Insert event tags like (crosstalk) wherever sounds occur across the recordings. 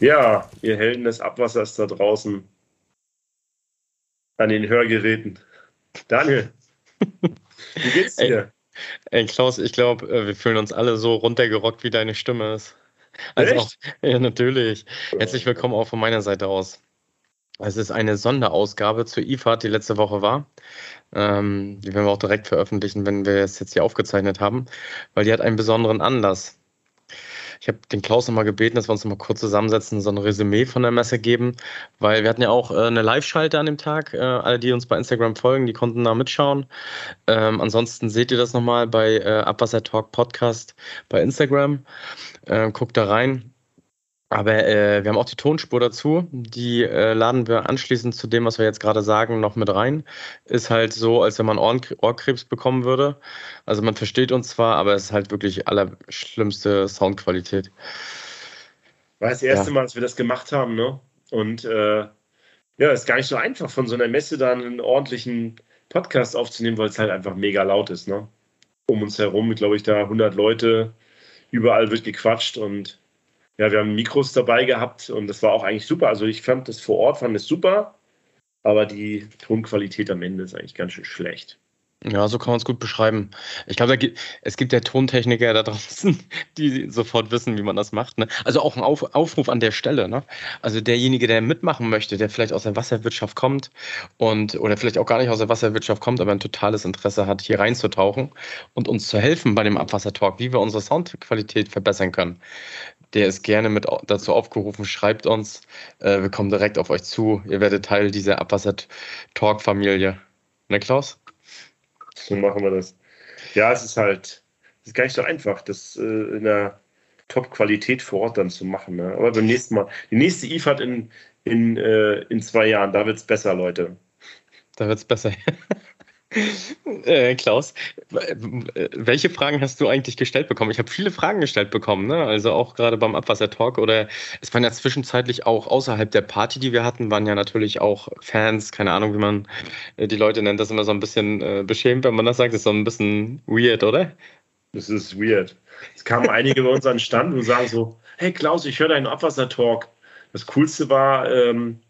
Ja, ihr Helden des Abwassers da draußen an den Hörgeräten. Daniel, (laughs) wie geht's dir? Ey, ey Klaus, ich glaube, äh, wir fühlen uns alle so runtergerockt, wie deine Stimme ist. Also auch, ja, natürlich. Herzlich willkommen auch von meiner Seite aus. Es ist eine Sonderausgabe zur IFAD, die letzte Woche war. Ähm, die werden wir auch direkt veröffentlichen, wenn wir es jetzt hier aufgezeichnet haben, weil die hat einen besonderen Anlass. Ich habe den Klaus nochmal gebeten, dass wir uns nochmal kurz zusammensetzen, so ein Resümee von der Messe geben, weil wir hatten ja auch äh, eine Live-Schalte an dem Tag. Äh, alle, die uns bei Instagram folgen, die konnten da mitschauen. Ähm, ansonsten seht ihr das nochmal bei äh, Abwasser Talk Podcast bei Instagram. Äh, guckt da rein. Aber äh, wir haben auch die Tonspur dazu. Die äh, laden wir anschließend zu dem, was wir jetzt gerade sagen, noch mit rein. Ist halt so, als wenn man Ohr Ohrkrebs bekommen würde. Also man versteht uns zwar, aber es ist halt wirklich allerschlimmste Soundqualität. War das erste ja. Mal, dass wir das gemacht haben, ne? Und äh, ja, ist gar nicht so einfach, von so einer Messe dann einen ordentlichen Podcast aufzunehmen, weil es halt einfach mega laut ist, ne? Um uns herum, glaube ich, da 100 Leute, überall wird gequatscht und ja, wir haben Mikros dabei gehabt und das war auch eigentlich super. Also ich fand das vor Ort, fand es super, aber die Tonqualität am Ende ist eigentlich ganz schön schlecht. Ja, so kann man es gut beschreiben. Ich glaube, es gibt ja Tontechniker da draußen, (laughs) die sofort wissen, wie man das macht. Ne? Also auch ein Auf, Aufruf an der Stelle. Ne? Also derjenige, der mitmachen möchte, der vielleicht aus der Wasserwirtschaft kommt und oder vielleicht auch gar nicht aus der Wasserwirtschaft kommt, aber ein totales Interesse hat, hier reinzutauchen und uns zu helfen bei dem Abwassertalk, wie wir unsere Soundqualität verbessern können. Der ist gerne mit dazu aufgerufen, schreibt uns. Äh, wir kommen direkt auf euch zu. Ihr werdet Teil dieser Abwasser-Talk-Familie. Ne, Klaus? So machen wir das. Ja, es ist halt, es ist gar nicht so einfach, das äh, in der Top-Qualität vor Ort dann zu machen. Ne? Aber beim nächsten Mal, die nächste IFAD in, in, äh, in zwei Jahren, da wird es besser, Leute. Da wird es besser. (laughs) Äh, Klaus, welche Fragen hast du eigentlich gestellt bekommen? Ich habe viele Fragen gestellt bekommen, ne? also auch gerade beim Abwasser-Talk oder es waren ja zwischenzeitlich auch außerhalb der Party, die wir hatten, waren ja natürlich auch Fans, keine Ahnung, wie man äh, die Leute nennt, das immer so ein bisschen äh, beschämt, wenn man das sagt, das ist so ein bisschen weird, oder? Das ist weird. Es kamen (laughs) einige bei uns an den Stand und sagen so, hey Klaus, ich höre deinen Abwasser-Talk. Das Coolste war, ähm,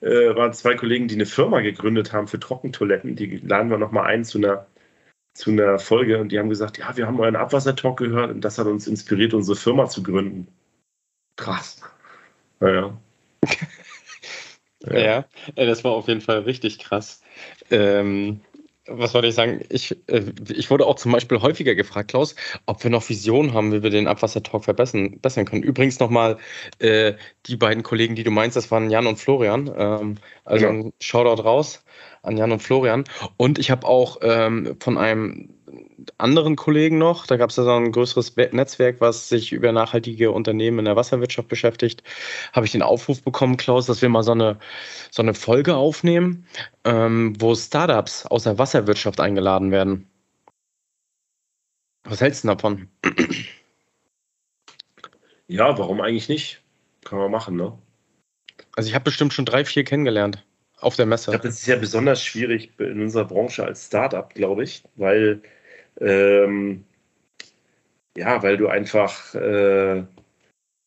äh, waren zwei Kollegen, die eine Firma gegründet haben für Trockentoiletten. Die laden wir nochmal ein zu einer, zu einer Folge und die haben gesagt, ja, wir haben euren Abwassertalk gehört und das hat uns inspiriert, unsere Firma zu gründen. Krass. Naja. (laughs) ja. ja, das war auf jeden Fall richtig krass. Ähm, was wollte ich sagen? Ich, äh, ich wurde auch zum Beispiel häufiger gefragt, Klaus, ob wir noch Visionen haben, wie wir den Abwassertalk verbessern, verbessern können. Übrigens nochmal äh, die beiden Kollegen, die du meinst, das waren Jan und Florian. Ähm, also ja. ein Shoutout raus an Jan und Florian. Und ich habe auch ähm, von einem anderen Kollegen noch, da gab es ja so ein größeres Netzwerk, was sich über nachhaltige Unternehmen in der Wasserwirtschaft beschäftigt, habe ich den Aufruf bekommen, Klaus, dass wir mal so eine, so eine Folge aufnehmen, ähm, wo Startups aus der Wasserwirtschaft eingeladen werden. Was hältst du davon? (clears throat) Ja, warum eigentlich nicht? Kann man machen, ne? Also ich habe bestimmt schon drei, vier kennengelernt auf der Messe. Ich glaube, das ist ja besonders schwierig in unserer Branche als Startup, glaube ich, weil ähm, ja, weil du einfach äh,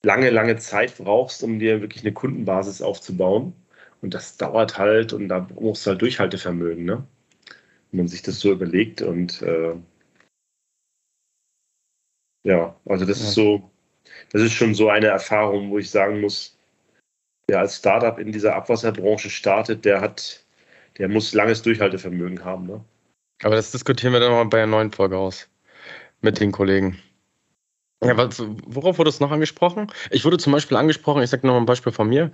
lange, lange Zeit brauchst, um dir wirklich eine Kundenbasis aufzubauen. Und das dauert halt und da musst du halt Durchhaltevermögen, ne? Wenn man sich das so überlegt und äh, ja, also das ja. ist so, das ist schon so eine Erfahrung, wo ich sagen muss, der als Startup in dieser Abwasserbranche startet, der hat, der muss langes Durchhaltevermögen haben. Ne? Aber das diskutieren wir dann mal bei einer neuen Folge aus. Mit den Kollegen. Ja, was, worauf wurde es noch angesprochen? Ich wurde zum Beispiel angesprochen, ich sage noch mal ein Beispiel von mir,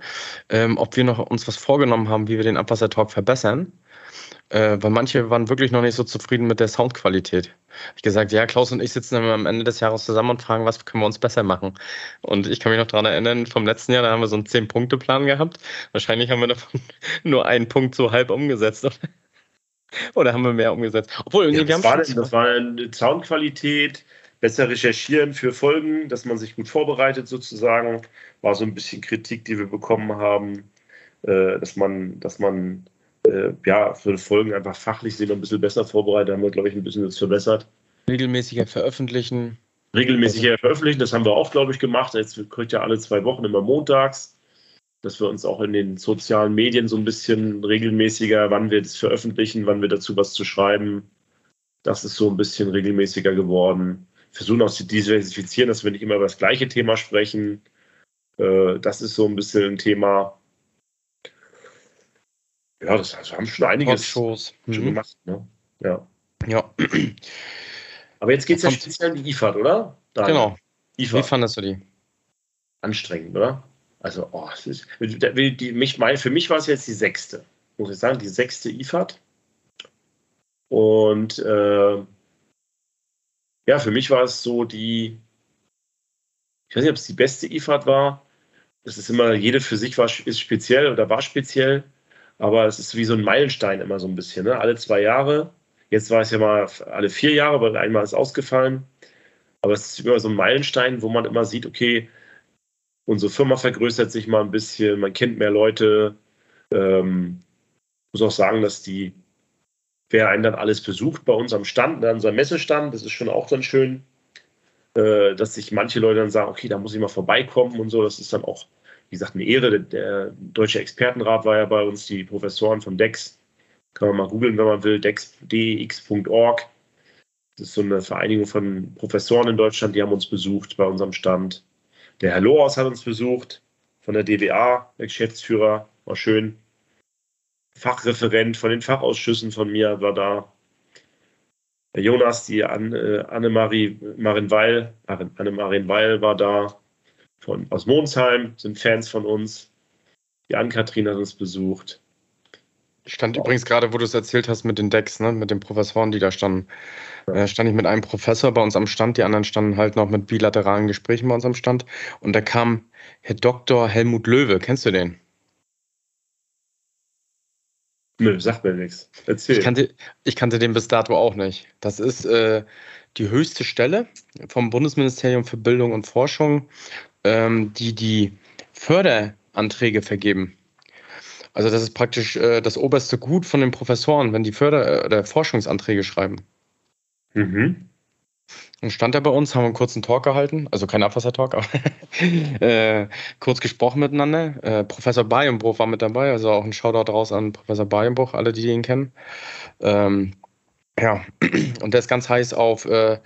ähm, ob wir noch uns was vorgenommen haben, wie wir den Abwassertalk verbessern. Äh, weil manche waren wirklich noch nicht so zufrieden mit der Soundqualität. Ich gesagt, ja, Klaus und ich sitzen dann am Ende des Jahres zusammen und fragen, was können wir uns besser machen. Und ich kann mich noch daran erinnern, vom letzten Jahr, da haben wir so einen Zehn-Punkte-Plan gehabt. Wahrscheinlich haben wir davon (laughs) nur einen Punkt so halb umgesetzt. Oder? Haben wir mehr umgesetzt? Obwohl, ja, nee, wir haben war denn, das war eine Soundqualität, besser recherchieren für Folgen, dass man sich gut vorbereitet sozusagen. War so ein bisschen Kritik, die wir bekommen haben, äh, dass man, dass man äh, ja, für Folgen einfach fachlich sind ein bisschen besser vorbereitet, haben wir, glaube ich, ein bisschen das verbessert. Regelmäßiger veröffentlichen. Regelmäßiger veröffentlichen, das haben wir auch, glaube ich, gemacht. Jetzt kriegt ja alle zwei Wochen immer montags. Dass wir uns auch in den sozialen Medien so ein bisschen regelmäßiger, wann wir das veröffentlichen, wann wir dazu was zu schreiben, das ist so ein bisschen regelmäßiger geworden. Versuchen auch zu diversifizieren, dass wir nicht immer über das gleiche Thema sprechen. Äh, das ist so ein bisschen ein Thema. Ja, das, also haben schon einiges schon mhm. gemacht. Ne? Ja. ja. Aber jetzt geht es ja speziell um die IFAD, oder? Daniel. Genau. IFAD. Wie fandest du die? Anstrengend, oder? Also, oh, ist, die, mich, für mich war es jetzt die sechste, muss ich sagen, die sechste IFAD. Und äh, ja, für mich war es so die, ich weiß nicht, ob es die beste IFAD war. Es ist immer, jede für sich war, ist speziell oder war speziell, aber es ist wie so ein Meilenstein immer so ein bisschen. Ne? Alle zwei Jahre. Jetzt war es ja mal alle vier Jahre, weil einmal ist ausgefallen. Aber es ist immer so ein Meilenstein, wo man immer sieht, okay, unsere Firma vergrößert sich mal ein bisschen, man kennt mehr Leute. Ähm, muss auch sagen, dass die, wer einen dann alles besucht bei uns am Stand, an unserem Messestand, das ist schon auch dann schön, äh, dass sich manche Leute dann sagen, okay, da muss ich mal vorbeikommen und so. Das ist dann auch, wie gesagt, eine Ehre. Der, der Deutsche Expertenrat war ja bei uns, die Professoren von DEX. Kann man mal googeln, wenn man will, dex.org. Das ist so eine Vereinigung von Professoren in Deutschland, die haben uns besucht bei unserem Stand. Der Herr Lohaus hat uns besucht von der DWA, der Geschäftsführer, war schön. Fachreferent von den Fachausschüssen von mir war da. Der Jonas, die Anne, Annemarie Marinweil, Anne-Marien Weil war da von, aus Monsheim, sind Fans von uns. Die Ann-Kathrin hat uns besucht. Stand übrigens gerade, wo du es erzählt hast mit den Decks, ne, mit den Professoren, die da standen. Ja. Äh, stand ich mit einem Professor bei uns am Stand, die anderen standen halt noch mit bilateralen Gesprächen bei uns am Stand. Und da kam Herr Dr. Helmut Löwe. Kennst du den? Nö, sagt mir nichts. Erzähl. Ich kannte, ich kannte den bis dato auch nicht. Das ist äh, die höchste Stelle vom Bundesministerium für Bildung und Forschung, ähm, die die Förderanträge vergeben. Also das ist praktisch äh, das oberste Gut von den Professoren, wenn die Förder- äh, oder Forschungsanträge schreiben. Mhm. Und stand er bei uns, haben wir einen kurzen Talk gehalten, also kein Abwassertalk, aber (laughs) äh, kurz gesprochen miteinander. Äh, Professor Bayenbruch war mit dabei, also auch ein Shoutout raus an Professor Bayenbruch, alle, die ihn kennen. Ähm, ja, (clears throat) und der ist ganz heiß auf, äh,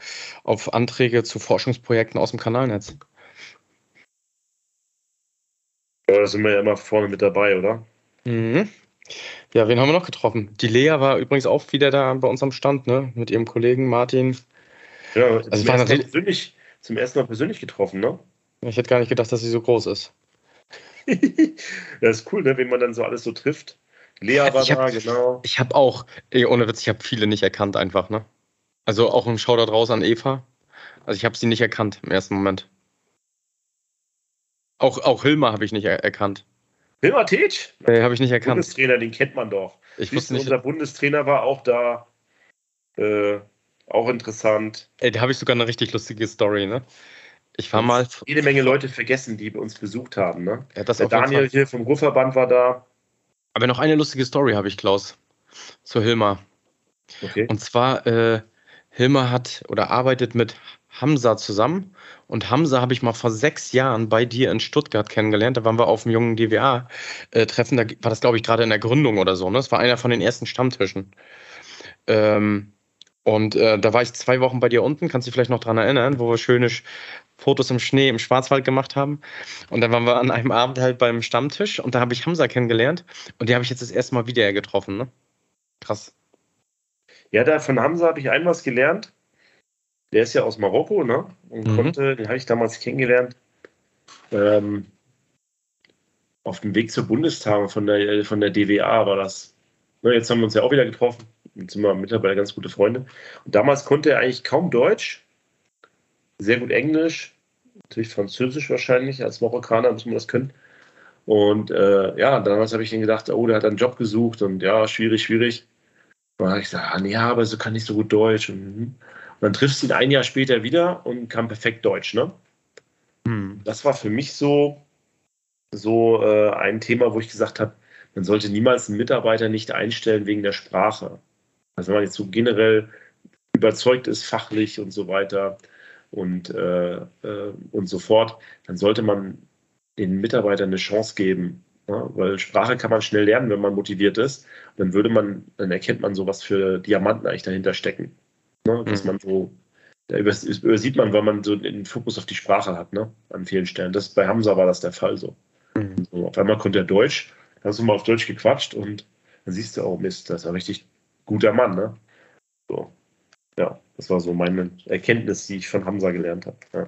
auf Anträge zu Forschungsprojekten aus dem Kanalnetz. Ja, da sind wir ja immer vorne mit dabei, oder? Mhm. Ja, wen haben wir noch getroffen? Die Lea war übrigens auch wieder da bei uns am Stand, ne? Mit ihrem Kollegen Martin. Ja, also zum, ersten Mal persönlich, zum ersten Mal persönlich getroffen, ne? Ich hätte gar nicht gedacht, dass sie so groß ist. (laughs) das ist cool, ne? Wen man dann so alles so trifft. Lea war ich hab, da, genau. Ich habe auch, ey, ohne Witz, ich habe viele nicht erkannt einfach, ne? Also auch ein Shoutout raus an Eva. Also ich habe sie nicht erkannt im ersten Moment. Auch, auch Hilma habe ich nicht er erkannt. Hilmar Tetsch? Äh, Habe ich nicht erkannt. Bundestrainer, den kennt man doch. Ich wusste nicht. Unser Bundestrainer war auch da. Äh, auch interessant. Ey, da habe ich sogar eine richtig lustige Story, ne? Ich war mal. Jede Menge Leute vergessen, die uns besucht haben, ne? Ja, das Der Daniel hier vom Ruhrverband war da. Aber noch eine lustige Story habe ich, Klaus. Zu Hilmar. Okay. Und zwar, äh, Hilmar hat oder arbeitet mit Hamza zusammen. Und Hamza habe ich mal vor sechs Jahren bei dir in Stuttgart kennengelernt. Da waren wir auf dem jungen DWA-Treffen. Da war das, glaube ich, gerade in der Gründung oder so. Ne? Das war einer von den ersten Stammtischen. Ähm, und äh, da war ich zwei Wochen bei dir unten, kannst du dich vielleicht noch dran erinnern, wo wir schöne Fotos im Schnee im Schwarzwald gemacht haben. Und dann waren wir an einem Abend halt beim Stammtisch und da habe ich Hamza kennengelernt. Und die habe ich jetzt das erste Mal wieder getroffen. Ne? Krass. Ja, da von Hamza habe ich ein was gelernt der ist ja aus Marokko, ne? Und mhm. konnte, den habe ich damals kennengelernt, ähm, auf dem Weg zur Bundestagung von der, von der DWA war das. Ne, jetzt haben wir uns ja auch wieder getroffen. Jetzt sind wir mittlerweile ganz gute Freunde. Und damals konnte er eigentlich kaum Deutsch, sehr gut Englisch, natürlich Französisch wahrscheinlich, als Marokkaner muss man das können. Und äh, ja, damals habe ich ihn gedacht, oh, der hat einen Job gesucht und ja, schwierig, schwierig. Und dann habe ich gesagt, ah, nee, aber so kann ich so gut Deutsch. Und, hm. Dann triffst du ihn ein Jahr später wieder und kann perfekt Deutsch, ne? Hm. Das war für mich so, so äh, ein Thema, wo ich gesagt habe, man sollte niemals einen Mitarbeiter nicht einstellen wegen der Sprache. Also wenn man jetzt so generell überzeugt ist, fachlich und so weiter und, äh, äh, und so fort, dann sollte man den Mitarbeitern eine Chance geben. Ja, weil Sprache kann man schnell lernen, wenn man motiviert ist. Dann würde man, dann erkennt man so, was für Diamanten eigentlich dahinter stecken. Ne? Dass mhm. man so, da übersieht man, weil man so den Fokus auf die Sprache hat, ne? An vielen Stellen. Das, bei Hamza war das der Fall so. Mhm. so auf einmal konnte er Deutsch, da hast du mal auf Deutsch gequatscht und dann siehst du, oh Mist, das ist ein richtig guter Mann, ne? So. Ja, das war so meine Erkenntnis, die ich von Hamza gelernt habe. Ja.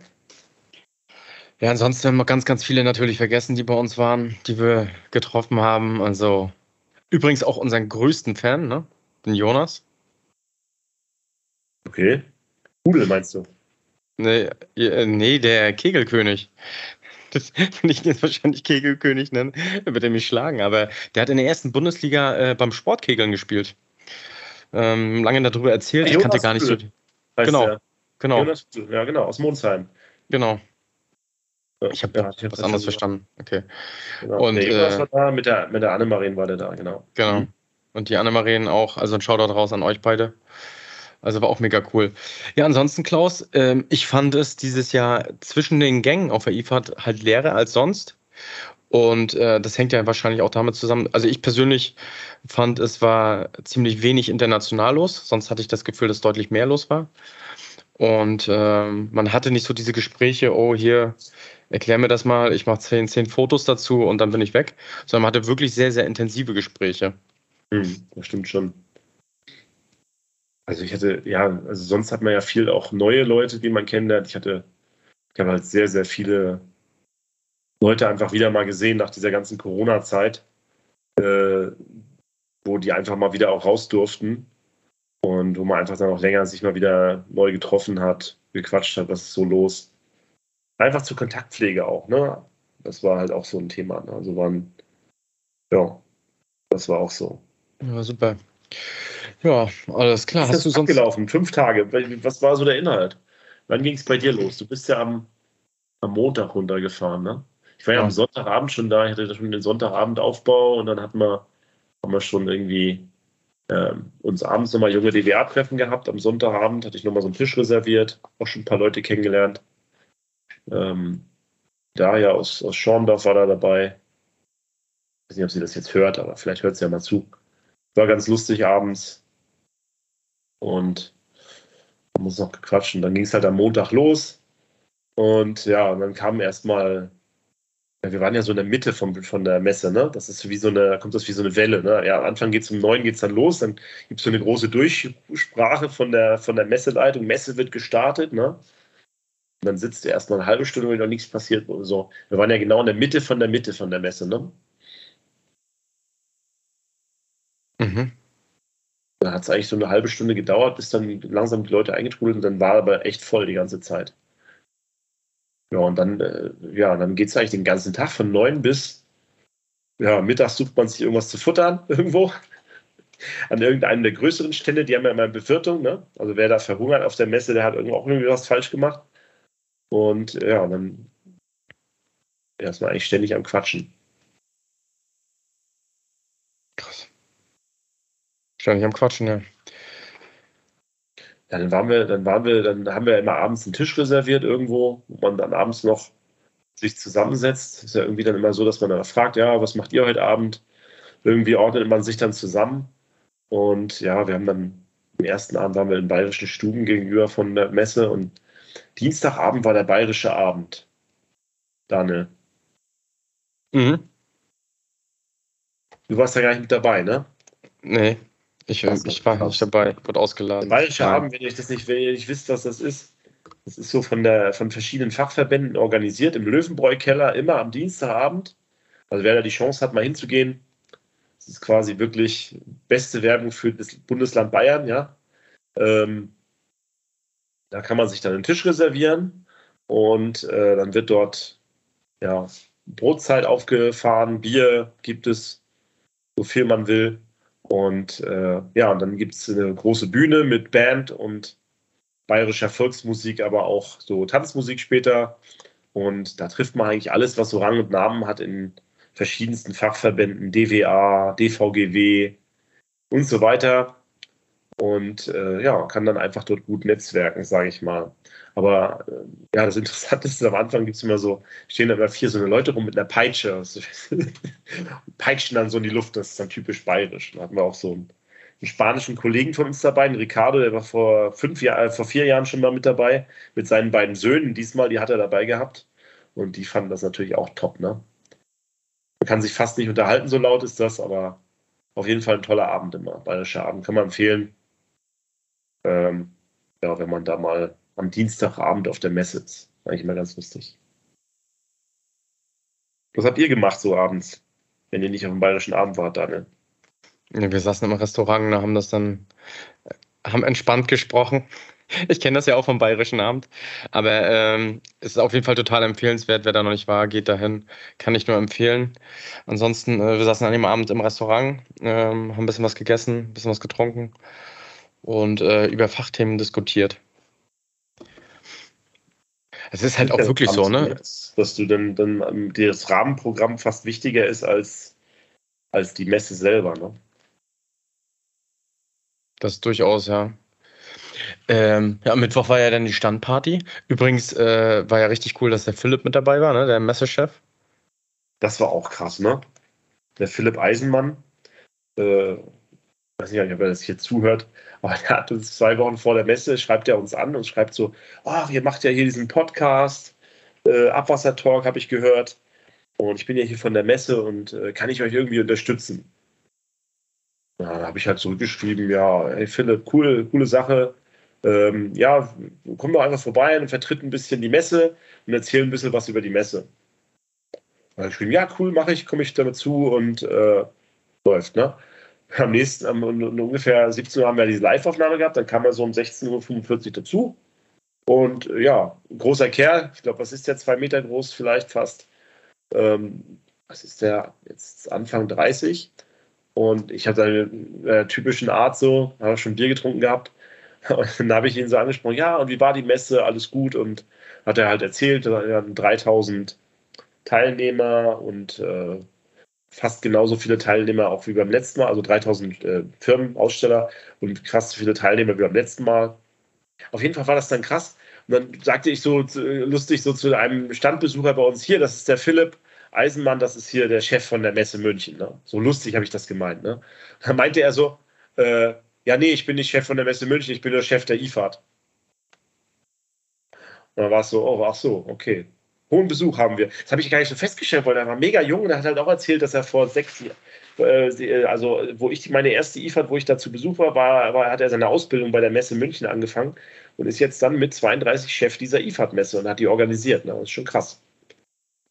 Ja, ansonsten haben wir ganz, ganz viele natürlich vergessen, die bei uns waren, die wir getroffen haben. Also übrigens auch unseren größten Fan, ne? Den Jonas. Okay. Pudel meinst du? Nee, äh, nee der Kegelkönig. (laughs) Das will ich jetzt wahrscheinlich Kegelkönig nennen, wird er mich schlagen. Aber der hat in der ersten Bundesliga äh, beim Sportkegeln gespielt. Ähm, lange darüber erzählt, ich kannte gar nicht so. Genau, genau. Jonas, ja, genau, aus Monsheim. Genau. Ich habe ja, was anderes verstanden. Okay. Genau. Und, der äh, war da, mit der, mit der Annemarien war der da, genau. Genau. Und die Annemarien auch, also ein Shoutout raus an euch beide. Also war auch mega cool. Ja, ansonsten, Klaus, ähm, ich fand es dieses Jahr zwischen den Gängen auf der IFAD halt leerer als sonst. Und äh, das hängt ja wahrscheinlich auch damit zusammen. Also ich persönlich fand, es war ziemlich wenig international los. Sonst hatte ich das Gefühl, dass deutlich mehr los war. Und ähm, man hatte nicht so diese Gespräche, oh, hier, erklär mir das mal, ich mache zehn, zehn Fotos dazu und dann bin ich weg. Sondern man hatte wirklich sehr, sehr intensive Gespräche. Hm, das stimmt schon. Also ich hatte, ja, also sonst hat man ja viel auch neue Leute, die man kennenlernt. Ich hatte, ich habe halt sehr, sehr viele Leute einfach wieder mal gesehen nach dieser ganzen Corona-Zeit, äh, wo die einfach mal wieder auch raus durften und wo man einfach dann auch länger sich mal wieder neu getroffen hat, gequatscht hat, was ist so los. Einfach zur Kontaktpflege auch, ne? Das war halt auch so ein Thema. Ne? Also waren, ja, das war auch so. Ja, super. Ja, alles klar. Hast du sonst gelaufen? Fünf Tage. Was war so der Inhalt? Wann ging es bei dir los? Du bist ja am, am Montag runtergefahren, ne? Ich war ja, ja, am Sonntagabend schon da. Ich hatte schon den Sonntagabendaufbau und dann hatten wir, haben wir schon irgendwie ähm, uns abends nochmal junge DWA-Treffen gehabt. Am Sonntagabend hatte ich nochmal so einen Tisch reserviert, auch schon ein paar Leute kennengelernt. Ähm, Daria aus, aus Schorndorf war da dabei. Ich weiß nicht, ob sie das jetzt hört, aber vielleicht hört sie ja mal zu. War ganz lustig abends. Und haben uns noch gequatscht. Und dann ging es halt am Montag los. Und ja, und dann kam erstmal ja, wir waren ja so in der Mitte von, von der Messe, ne? Das ist wie so eine, kommt das wie so eine Welle, ne? Ja, am Anfang geht es um neun, geht es dann los, dann gibt es so eine große Durchsprache von der, von der Messeleitung, Messe wird gestartet, ne? Und dann sitzt du erstmal eine halbe Stunde, wenn noch nichts passiert. So. Wir waren ja genau in der Mitte von der Mitte von der Messe, ne? Mhm. Da hat es eigentlich so eine halbe Stunde gedauert, bis dann langsam die Leute eingetrudelt und dann war aber echt voll die ganze Zeit. Ja, und dann, äh, ja, dann geht es eigentlich den ganzen Tag von neun bis ja, mittags sucht man sich irgendwas zu futtern (laughs) irgendwo. An irgendeinem der größeren Stände, die haben ja immer Bewirtung, ne? Also wer da verhungert auf der Messe, der hat irgendwo auch irgendwie was falsch gemacht. Und ja, dann man eigentlich ständig am Quatschen. Ständig am Quatschen, ja. Ja, dann waren wir, dann waren wir, dann haben wir immer abends einen Tisch reserviert irgendwo, wo man dann abends noch sich zusammensetzt. Ist ja irgendwie dann immer so, dass man dann fragt, ja, was macht ihr heute Abend? Irgendwie ordnet man sich dann zusammen. Und ja, wir haben dann am ersten Abend waren wir in bayerischen Stuben gegenüber von der Messe und Dienstagabend war der bayerische Abend. Daniel. Mhm. Du warst ja gar nicht mit dabei, ne? Nee. Ich, ich war nicht dabei, wurde ausgeladen. Bayerische Abend, wenn ihr das nicht, wenn ihr nicht wisst, was das ist, das ist so von, der, von verschiedenen Fachverbänden organisiert im Löwenbräu-Keller, immer am Dienstagabend. Also wer da die Chance hat, mal hinzugehen, das ist quasi wirklich beste Werbung für das Bundesland Bayern, ja. Ähm, da kann man sich dann einen Tisch reservieren und äh, dann wird dort ja, Brotzeit aufgefahren, Bier gibt es, so viel man will. Und äh, ja, und dann gibt es eine große Bühne mit Band und bayerischer Volksmusik, aber auch so Tanzmusik später. Und da trifft man eigentlich alles, was so Rang und Namen hat in verschiedensten Fachverbänden, DWA, DVGW und so weiter. Und äh, ja, kann dann einfach dort gut netzwerken, sage ich mal. Aber äh, ja, das Interessante ist, am Anfang gibt es immer so, stehen da immer vier so eine Leute rum mit einer Peitsche. (laughs) peitschen dann so in die Luft, das ist dann typisch bayerisch. Da hatten wir auch so einen, einen spanischen Kollegen von uns dabei, einen Ricardo, der war vor fünf Jahren, äh, vor vier Jahren schon mal mit dabei, mit seinen beiden Söhnen. Diesmal, die hat er dabei gehabt. Und die fanden das natürlich auch top, ne? Man kann sich fast nicht unterhalten, so laut ist das, aber auf jeden Fall ein toller Abend immer. Bayerischer Abend kann man empfehlen. Ähm, ja, wenn man da mal am Dienstagabend auf der Messe ist. Eigentlich immer ganz lustig. Was habt ihr gemacht so abends, wenn ihr nicht auf dem Bayerischen Abend wart, Daniel? Ja, wir saßen im Restaurant und haben das dann, äh, haben entspannt gesprochen. Ich kenne das ja auch vom Bayerischen Abend, aber ähm, es ist auf jeden Fall total empfehlenswert. Wer da noch nicht war, geht dahin. Kann ich nur empfehlen. Ansonsten, äh, wir saßen an dem Abend im Restaurant, ähm, haben ein bisschen was gegessen, ein bisschen was getrunken und äh, über Fachthemen diskutiert. Es ist halt auch wirklich so, ne? Dass du dann, dann ähm, das Rahmenprogramm fast wichtiger ist als, als die Messe selber, ne? Das durchaus, ja. Ähm, ja, Mittwoch war ja dann die Standparty. Übrigens äh, war ja richtig cool, dass der Philipp mit dabei war, ne? der Messechef. Das war auch krass, ne? Der Philipp Eisenmann, äh, weiß nicht, ob er das hier zuhört, aber er hat uns zwei Wochen vor der Messe, schreibt er uns an und schreibt so, ach, ihr macht ja hier diesen Podcast, äh, Abwassertalk habe ich gehört und ich bin ja hier von der Messe und äh, kann ich euch irgendwie unterstützen? Ja, da habe ich halt zurückgeschrieben, ja, hey Philipp, cool, coole Sache. Ähm, ja, komm doch einfach vorbei und vertritt ein bisschen die Messe und erzähl ein bisschen was über die Messe. Da habe ich geschrieben, ja, cool, mache ich, komme ich damit zu und äh, läuft, ne? Am nächsten, um, um, ungefähr 17 Uhr haben wir diese Live-Aufnahme gehabt, dann kam er so um 16.45 Uhr dazu. Und ja, großer Kerl, ich glaube, was ist der, zwei Meter groß, vielleicht fast. Ähm, was ist der, jetzt Anfang 30. Und ich hatte eine äh, typischen Art so, habe schon Bier getrunken gehabt. (laughs) Und dann habe ich ihn so angesprochen, ja, und wie war die Messe, alles gut? Und hat er halt erzählt, da hatten 3000 Teilnehmer und äh, fast genauso viele Teilnehmer auch wie beim letzten Mal, also 3000 äh, Firmen, Aussteller und so viele Teilnehmer wie beim letzten Mal. Auf jeden Fall war das dann krass. Und dann sagte ich so lustig so zu einem Standbesucher bei uns hier, das ist der Philipp Eisenmann, das ist hier der Chef von der Messe München. Ne? So lustig habe ich das gemeint. Ne? Dann meinte er so, äh, ja, nee, ich bin nicht Chef von der Messe München, ich bin nur Chef der IFAD. Und dann war es so, oh, ach so, okay hohen Besuch haben wir. Das habe ich gar nicht so festgestellt, weil er war mega jung und er hat halt auch erzählt, dass er vor sechs Jahren, äh, also wo ich meine erste IFAD, wo ich da zu Besuch war, war, war, hat er seine Ausbildung bei der Messe München angefangen und ist jetzt dann mit 32 Chef dieser IFAD-Messe und hat die organisiert. Ne? Das ist schon krass.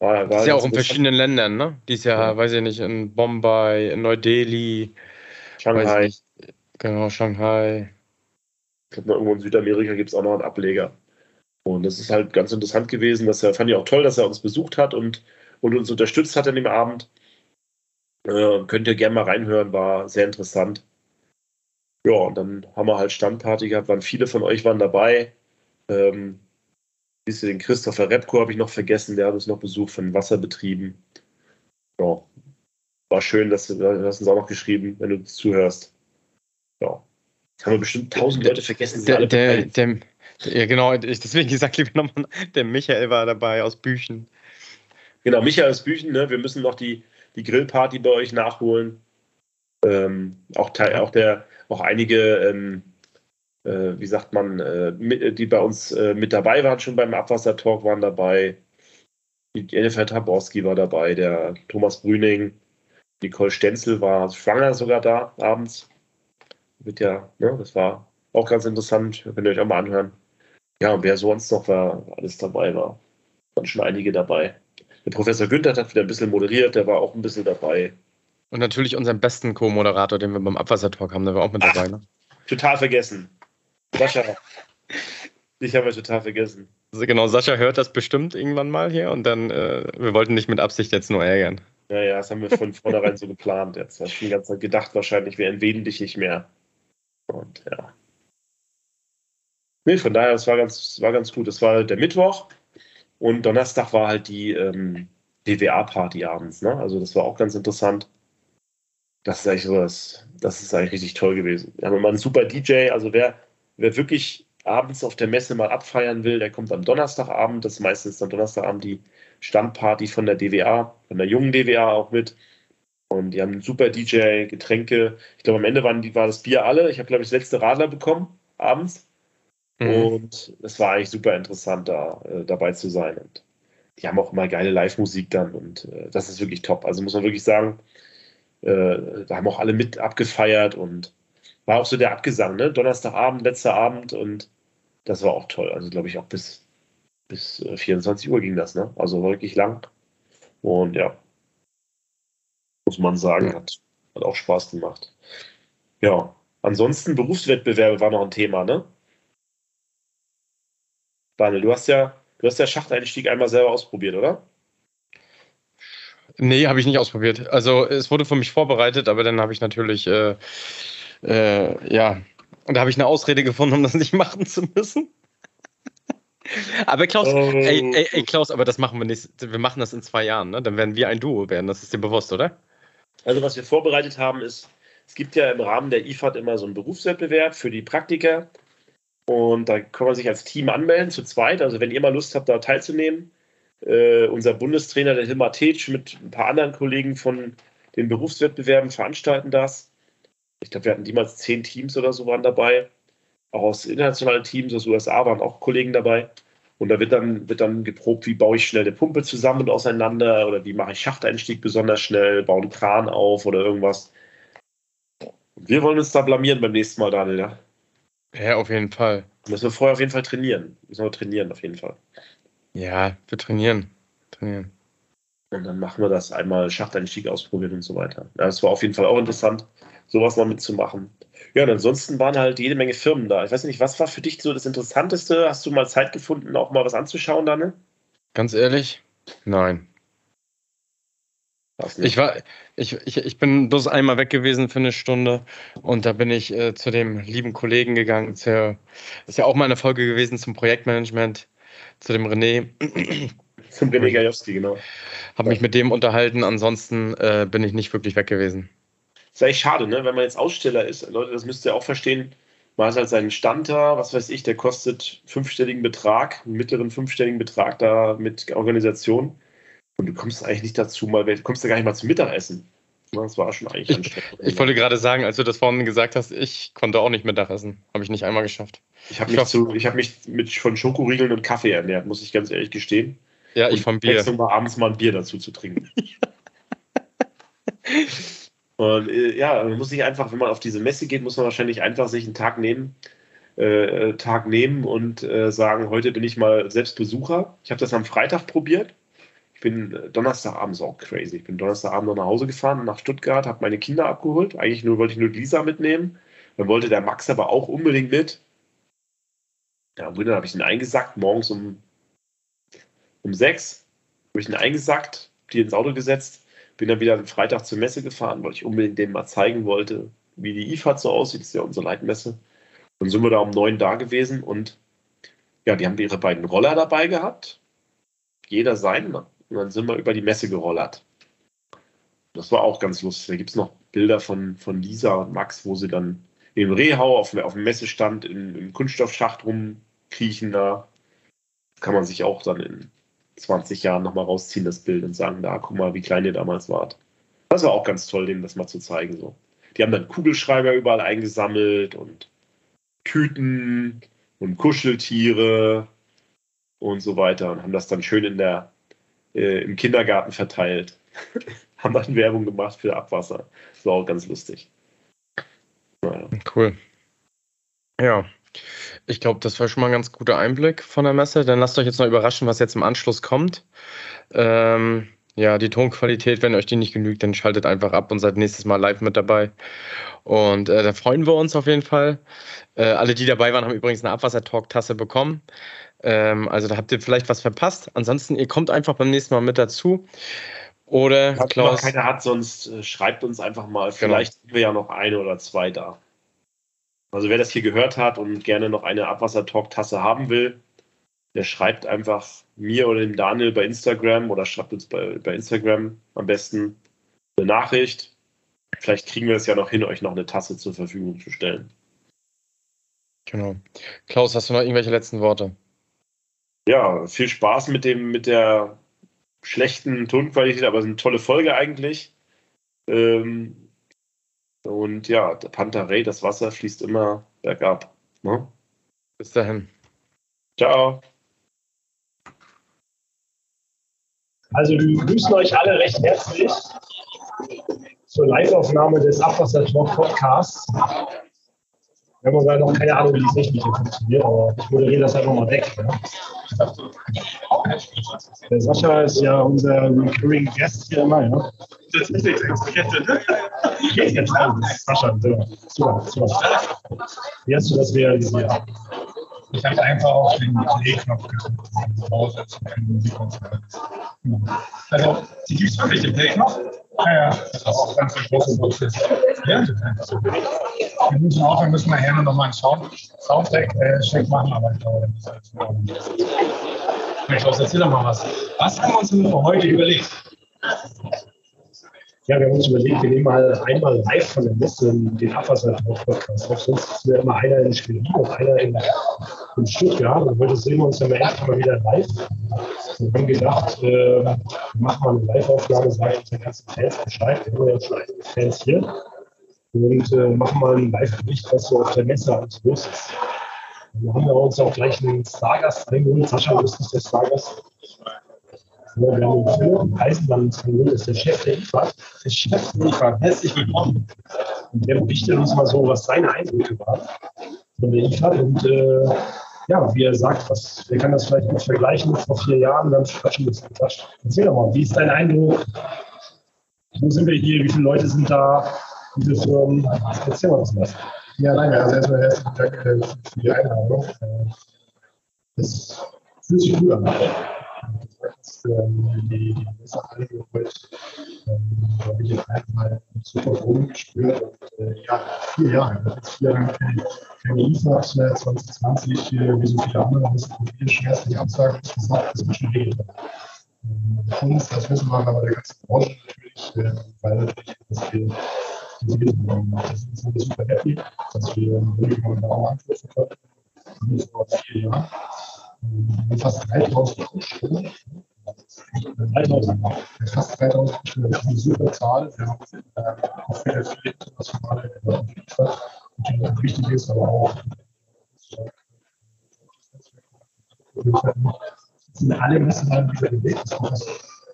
War, war das ist ja auch in verschiedenen Ländern, ne? Dies Jahr, ja. weiß ich nicht, in Bombay, in Neu-Delhi, Shanghai. Genau, Shanghai. Ich glaube, irgendwo in Südamerika gibt es auch noch einen Ableger. Und das ist halt ganz interessant gewesen, dass er, fand ich auch toll, dass er uns besucht hat und, und uns unterstützt hat an dem Abend. Äh, könnt ihr gerne mal reinhören, war sehr interessant. Ja, und dann haben wir halt Standparty gehabt, waren viele von euch waren dabei. Ähm, den Christopher Repko habe ich noch vergessen, der hat uns noch besucht von Wasserbetrieben. Ja, war schön, dass du, du hast uns auch noch geschrieben, wenn du zuhörst. Ja, haben wir bestimmt tausend Leute vergessen. Der, der, der, ja, genau, ich, deswegen gesagt, lieber nochmal, der Michael war dabei aus Büchen. Genau, Michael aus Büchen, ne? wir müssen noch die, die Grillparty bei euch nachholen. Ähm, auch, auch, der, auch einige, ähm, äh, wie sagt man, äh, mit, die bei uns äh, mit dabei waren, schon beim Abwassertalk waren dabei. Die Jennifer Taborski war dabei, der Thomas Brüning, Nicole Stenzel war schwanger sogar da abends. Mit ja, ne, das war auch ganz interessant, könnt ihr euch auch mal anhören. Ja, und wer sonst noch war, alles dabei war. Waren schon einige dabei. Der Professor Günther hat wieder ein bisschen moderiert, der war auch ein bisschen dabei. Und natürlich unseren besten Co-Moderator, den wir beim Abwassertalk haben, der war auch mit dabei. Ne? Total vergessen. Sascha. ich habe total vergessen. Also genau, Sascha hört das bestimmt irgendwann mal hier und dann, äh, wir wollten nicht mit Absicht jetzt nur ärgern. Ja, ja, das haben wir von vornherein so geplant jetzt. Hast du die ganze Zeit gedacht, wahrscheinlich, wir entweden dich nicht mehr. Und ja. Nee, von daher, es war ganz, war ganz gut. Es war der Mittwoch und Donnerstag war halt die ähm, BWA-Party abends. Ne? Also das war auch ganz interessant. das ist eigentlich so das, ist eigentlich richtig toll gewesen. Wir haben immer einen super DJ, also wer, wer wirklich abends auf der Messe mal abfeiern will, der kommt am Donnerstagabend, das ist meistens am Donnerstagabend die Standparty von der DWA, von der jungen DWA auch mit. Und die haben einen super DJ, Getränke. Ich glaube, am Ende waren die, war das Bier alle. Ich habe, glaube ich, das letzte Radler bekommen, abends. Mhm. Und es war eigentlich super interessant, da äh, dabei zu sein. Und die haben auch immer geile Live-Musik dann. Und äh, das ist wirklich top. Also muss man wirklich sagen, äh, da haben auch alle mit abgefeiert und war auch so der Abgesang, ne? Donnerstagabend, letzter Abend und das war auch toll. Also glaube ich auch bis, bis 24 äh, Uhr ging das, ne? Also wirklich lang. Und ja, muss man sagen, hat, hat auch Spaß gemacht. Ja, ansonsten Berufswettbewerbe war noch ein Thema, ne? Daniel, du hast ja, du hast ja Schachteinstieg einmal selber ausprobiert, oder? Nee, habe ich nicht ausprobiert. Also es wurde für mich vorbereitet, aber dann habe ich natürlich äh, äh, ja, und da habe ich eine Ausrede gefunden, um das nicht (laughs) machen zu müssen. aber Klaus, oh. ey, ey, ey, Klaus, aber das machen wir nicht. Wir machen das in zwei Jahren, ne? Dann werden wir ein Duo werden. Das ist dir bewusst, oder? Also, was wir vorbereitet haben, ist, es gibt ja im Rahmen der IFAD immer so einen Berufswettbewerb für die Praktiker. Und da kann man sich als Team anmelden, zu zweit. Also, wenn ihr mal Lust habt, da teilzunehmen, äh, unser Bundestrainer, der Hilmar Tetsch, mit ein paar anderen Kollegen von den Berufswettbewerben veranstalten das. Ich glaube, wir hatten niemals zehn Teams oder so waren dabei. Auch aus internationalen Teams, aus USA waren auch Kollegen dabei. Und da wird dann, wird dann geprobt, wie baue ich schnell eine Pumpe zusammen und auseinander oder wie mache ich Schachteinstieg besonders schnell, baue einen Kran auf oder irgendwas. wir wollen uns da blamieren beim nächsten Mal, Daniel, ja? Ja, auf jeden Fall. Müssen wir vorher auf jeden Fall trainieren. Müssen wir trainieren, auf jeden Fall. Ja, wir trainieren. Trainieren. Und dann machen wir das einmal Schachteinstieg ausprobieren und so weiter. Das war auf jeden Fall auch interessant sowas mal mitzumachen. Ja, und ansonsten waren halt jede Menge Firmen da. Ich weiß nicht, was war für dich so das Interessanteste? Hast du mal Zeit gefunden, auch mal was anzuschauen, Daniel? Ganz ehrlich? Nein. Ich war, ich, ich, ich bin bloß einmal weg gewesen für eine Stunde und da bin ich äh, zu dem lieben Kollegen gegangen. Das ist, ja, auch mal eine Folge gewesen zum Projektmanagement, zu dem René. Zum René Gajowski, genau. Habe mich mit dem unterhalten, ansonsten äh, bin ich nicht wirklich weg gewesen ist eigentlich schade, ne? wenn man jetzt Aussteller ist. Leute, das müsst ihr auch verstehen. Man hat halt seinen Stand da, was weiß ich, der kostet fünfstelligen Betrag, einen mittleren fünfstelligen Betrag da mit Organisation. Und du kommst eigentlich nicht dazu, mal, du kommst ja gar nicht mal zum Mittagessen. Das war schon eigentlich anstrengend. Ich, ich wollte gerade sagen, als du das vorhin gesagt hast, ich konnte auch nicht Mittagessen. Habe ich nicht einmal geschafft. Ich habe mich, hab mich mit, von Schokoriegeln und Kaffee ernährt, muss ich ganz ehrlich gestehen. Ja, ich vom Bier. Um abends mal ein Bier dazu zu trinken. (laughs) Und äh, ja, man muss sich einfach, wenn man auf diese Messe geht, muss man wahrscheinlich einfach sich einen Tag nehmen, äh Tag nehmen und äh, sagen, heute bin ich mal selbst Besucher. Ich habe das am Freitag probiert. Ich bin äh, Donnerstagabend auch crazy. Ich bin Donnerstagabend noch nach Hause gefahren, nach Stuttgart, habe meine Kinder abgeholt. Eigentlich nur wollte ich nur Lisa mitnehmen. Dann wollte der Max aber auch unbedingt mit. Ja, und dann habe ich ihn eingesackt, morgens um, um sechs. Habe ich ihn eingesackt, die ins Auto gesetzt bin dann wieder am Freitag zur Messe gefahren, weil ich unbedingt dem mal zeigen wollte, wie die IFAD so aussieht. Das ist ja unsere Leitmesse. Dann sind wir da um neun da gewesen und ja, die haben ihre beiden Roller dabei gehabt. Jeder seinen. Und dann sind wir über die Messe gerollert. Das war auch ganz lustig. Da gibt es noch Bilder von, von Lisa und Max, wo sie dann im Rehau auf, auf dem Messestand in, im Kunststoffschacht rumkriechen. Da kann man sich auch dann in 20 Jahren nochmal rausziehen, das Bild, und sagen, da, guck mal, wie klein ihr damals wart. Das war auch ganz toll, denen das mal zu zeigen. So. Die haben dann Kugelschreiber überall eingesammelt und Tüten und Kuscheltiere und so weiter und haben das dann schön in der, äh, im Kindergarten verteilt. (laughs) haben dann Werbung gemacht für Abwasser. Das war auch ganz lustig. Naja. Cool. Ja, ich glaube, das war schon mal ein ganz guter Einblick von der Messe. Dann lasst euch jetzt noch überraschen, was jetzt im Anschluss kommt. Ähm, ja, die Tonqualität, wenn euch die nicht genügt, dann schaltet einfach ab und seid nächstes Mal live mit dabei. Und äh, da freuen wir uns auf jeden Fall. Äh, alle, die dabei waren, haben übrigens eine Abwasser-Talk-Tasse bekommen. Ähm, also da habt ihr vielleicht was verpasst. Ansonsten, ihr kommt einfach beim nächsten Mal mit dazu. Oder Falls Klaus. keiner hat, sonst äh, schreibt uns einfach mal. Genau. Vielleicht genau. sind wir ja noch eine oder zwei da. Also wer das hier gehört hat und gerne noch eine Abwasser-Talk-Tasse haben will, der schreibt einfach mir oder dem Daniel bei Instagram oder schreibt uns bei, bei Instagram am besten eine Nachricht. vielleicht kriegen wir es ja noch hin, euch noch eine Tasse zur Verfügung zu stellen. Genau. Klaus, hast du noch irgendwelche letzten Worte? Ja, viel Spaß mit dem, mit der schlechten Tonqualität, aber es ist eine tolle Folge eigentlich. Ähm, und ja, der Pantarei, das Wasser fließt immer bergab. Ne? Bis dahin. Ciao. Also wir begrüßen euch alle recht herzlich zur Live-Aufnahme des Abwasser Talk Podcasts. Wir haben aber noch keine Ahnung, wie die Technik hier funktioniert, aber ich moderiere das einfach mal weg. Ja. Der Sascha ist ja unser Recurring Guest hier immer, ja. Das ist nicht Experte, ne? Geht jetzt. Sascha, super, super. Wie hast du das realisiert? Ich habe einfach auf den Play-Knopf gedrückt. Also, die gibt es wirklich, den Play-Knopf? Ja, ja. Das ist auch ganz ein großer Prozess. Ja, wir müssen auch, wir müssen nachher noch mal einen Sound, Soundtrack-Check machen, aber ich glaube, das ist Ordnung. Klaus, erzähl doch mal was. Was haben wir uns denn für heute überlegt? Ja, wir haben uns überlegt, wir nehmen mal einmal live von der Messe den Abwasser-Podcast auf. Sonst ist ja immer einer in Schwerin und einer in, in Stuttgart. Und heute sehen wir uns dann endlich mal wieder live. Wir haben gedacht, äh, wir machen mal eine Live-Aufnahme, sagen unseren ganzen Fans Bescheid. Wir haben ja schon einige Fans hier. Und äh, machen mal einen Live-Bericht, was so auf der Messe alles los ist. Dann haben wir uns auch gleich einen Stargast eingeholt. Sascha, du bist der Stargast. Wir haben den Philipp Eisenland eingeholt, das ist der Chef der IFA. Der Chef der IFA, herzlich willkommen. Und der berichtet uns mal so, was seine Eindrücke waren von der IFA. Und äh, ja, wie er sagt, was, wer kann das vielleicht mit vergleichen vor vier Jahren, dann quatschen wir ein bisschen Quatsch. Erzähl doch mal, wie ist dein Eindruck? Wo sind wir hier? Wie viele Leute sind da? Viele Firmen? Erzähl mal was. was. Ja, nein, also erstmal herzlichen Dank äh, für die Einladung. Es fühlt sich gut an. Das, ähm, die, die Halle heute ähm, habe ich jetzt einmal super Boden gespürt. Und äh, ja, vier Jahre. Ich jetzt vier Jahre keine, keine IFAD 2020, äh, wie so viele andere Messen, viele schmerzlich absagen, das gesagt, das ist schon weh. Ähm, uns, das wissen wir aber der ganzen Branche natürlich, äh, weil natürlich das wir wir sind super happy, dass wir wirklich mal einen anknüpfen können. Wir sind vor vier Jahren. Haben fast 3000 Kursstunden. 3000, fast 3000 Kursstunden. Das ist eine super Zahl. Wir haben äh, auch viele, viele internationale Entwickler, die auch wichtig ist, aber auch sind alle Messen wieder bewegt. Das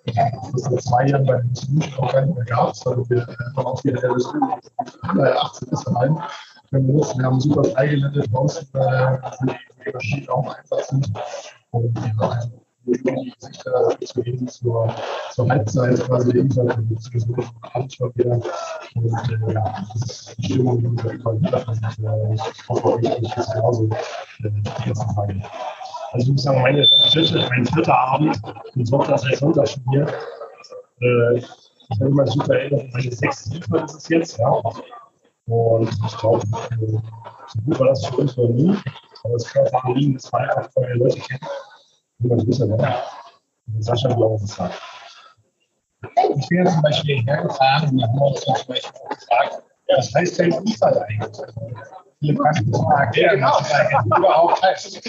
das vor zwei Jahren bei den Solution auch gar nicht mehr gab, sondern wir einfach auch wieder äh, 18 ist rein. Wir haben super Freigelände draußen, äh, die Maschinen auch einfach sind. Und wir haben die Gesichter zu gehen zur, zur Halbzeit quasi irgendwann beziehungsweise Abend schon wieder. Und äh, ja, das ist die Stimmung, die wir wieder. Und äh, ich hoffe, euch ist genauso äh, die ganzen Tage. Also ich muss sagen, meine vierte, mein vierter Abend und Sonntag als Sonntag schon hier. Äh, ich habe immer super Erinnerung, meine sechste Hilfe ist es jetzt, ja. Und ich glaube, so gut war das für uns noch nie. Aber das Körperanliegen, das war einfach, weil wir Leute kennen, wie man es wissen. Und Sascha ich, sagt. Ich bin jetzt zum Beispiel hierher gefahren und haben uns zum Beispiel gefragt, was heißt denn IFA eigentlich? Viele Praxen erklären, das eigentlich (laughs) überhaupt. Das ist,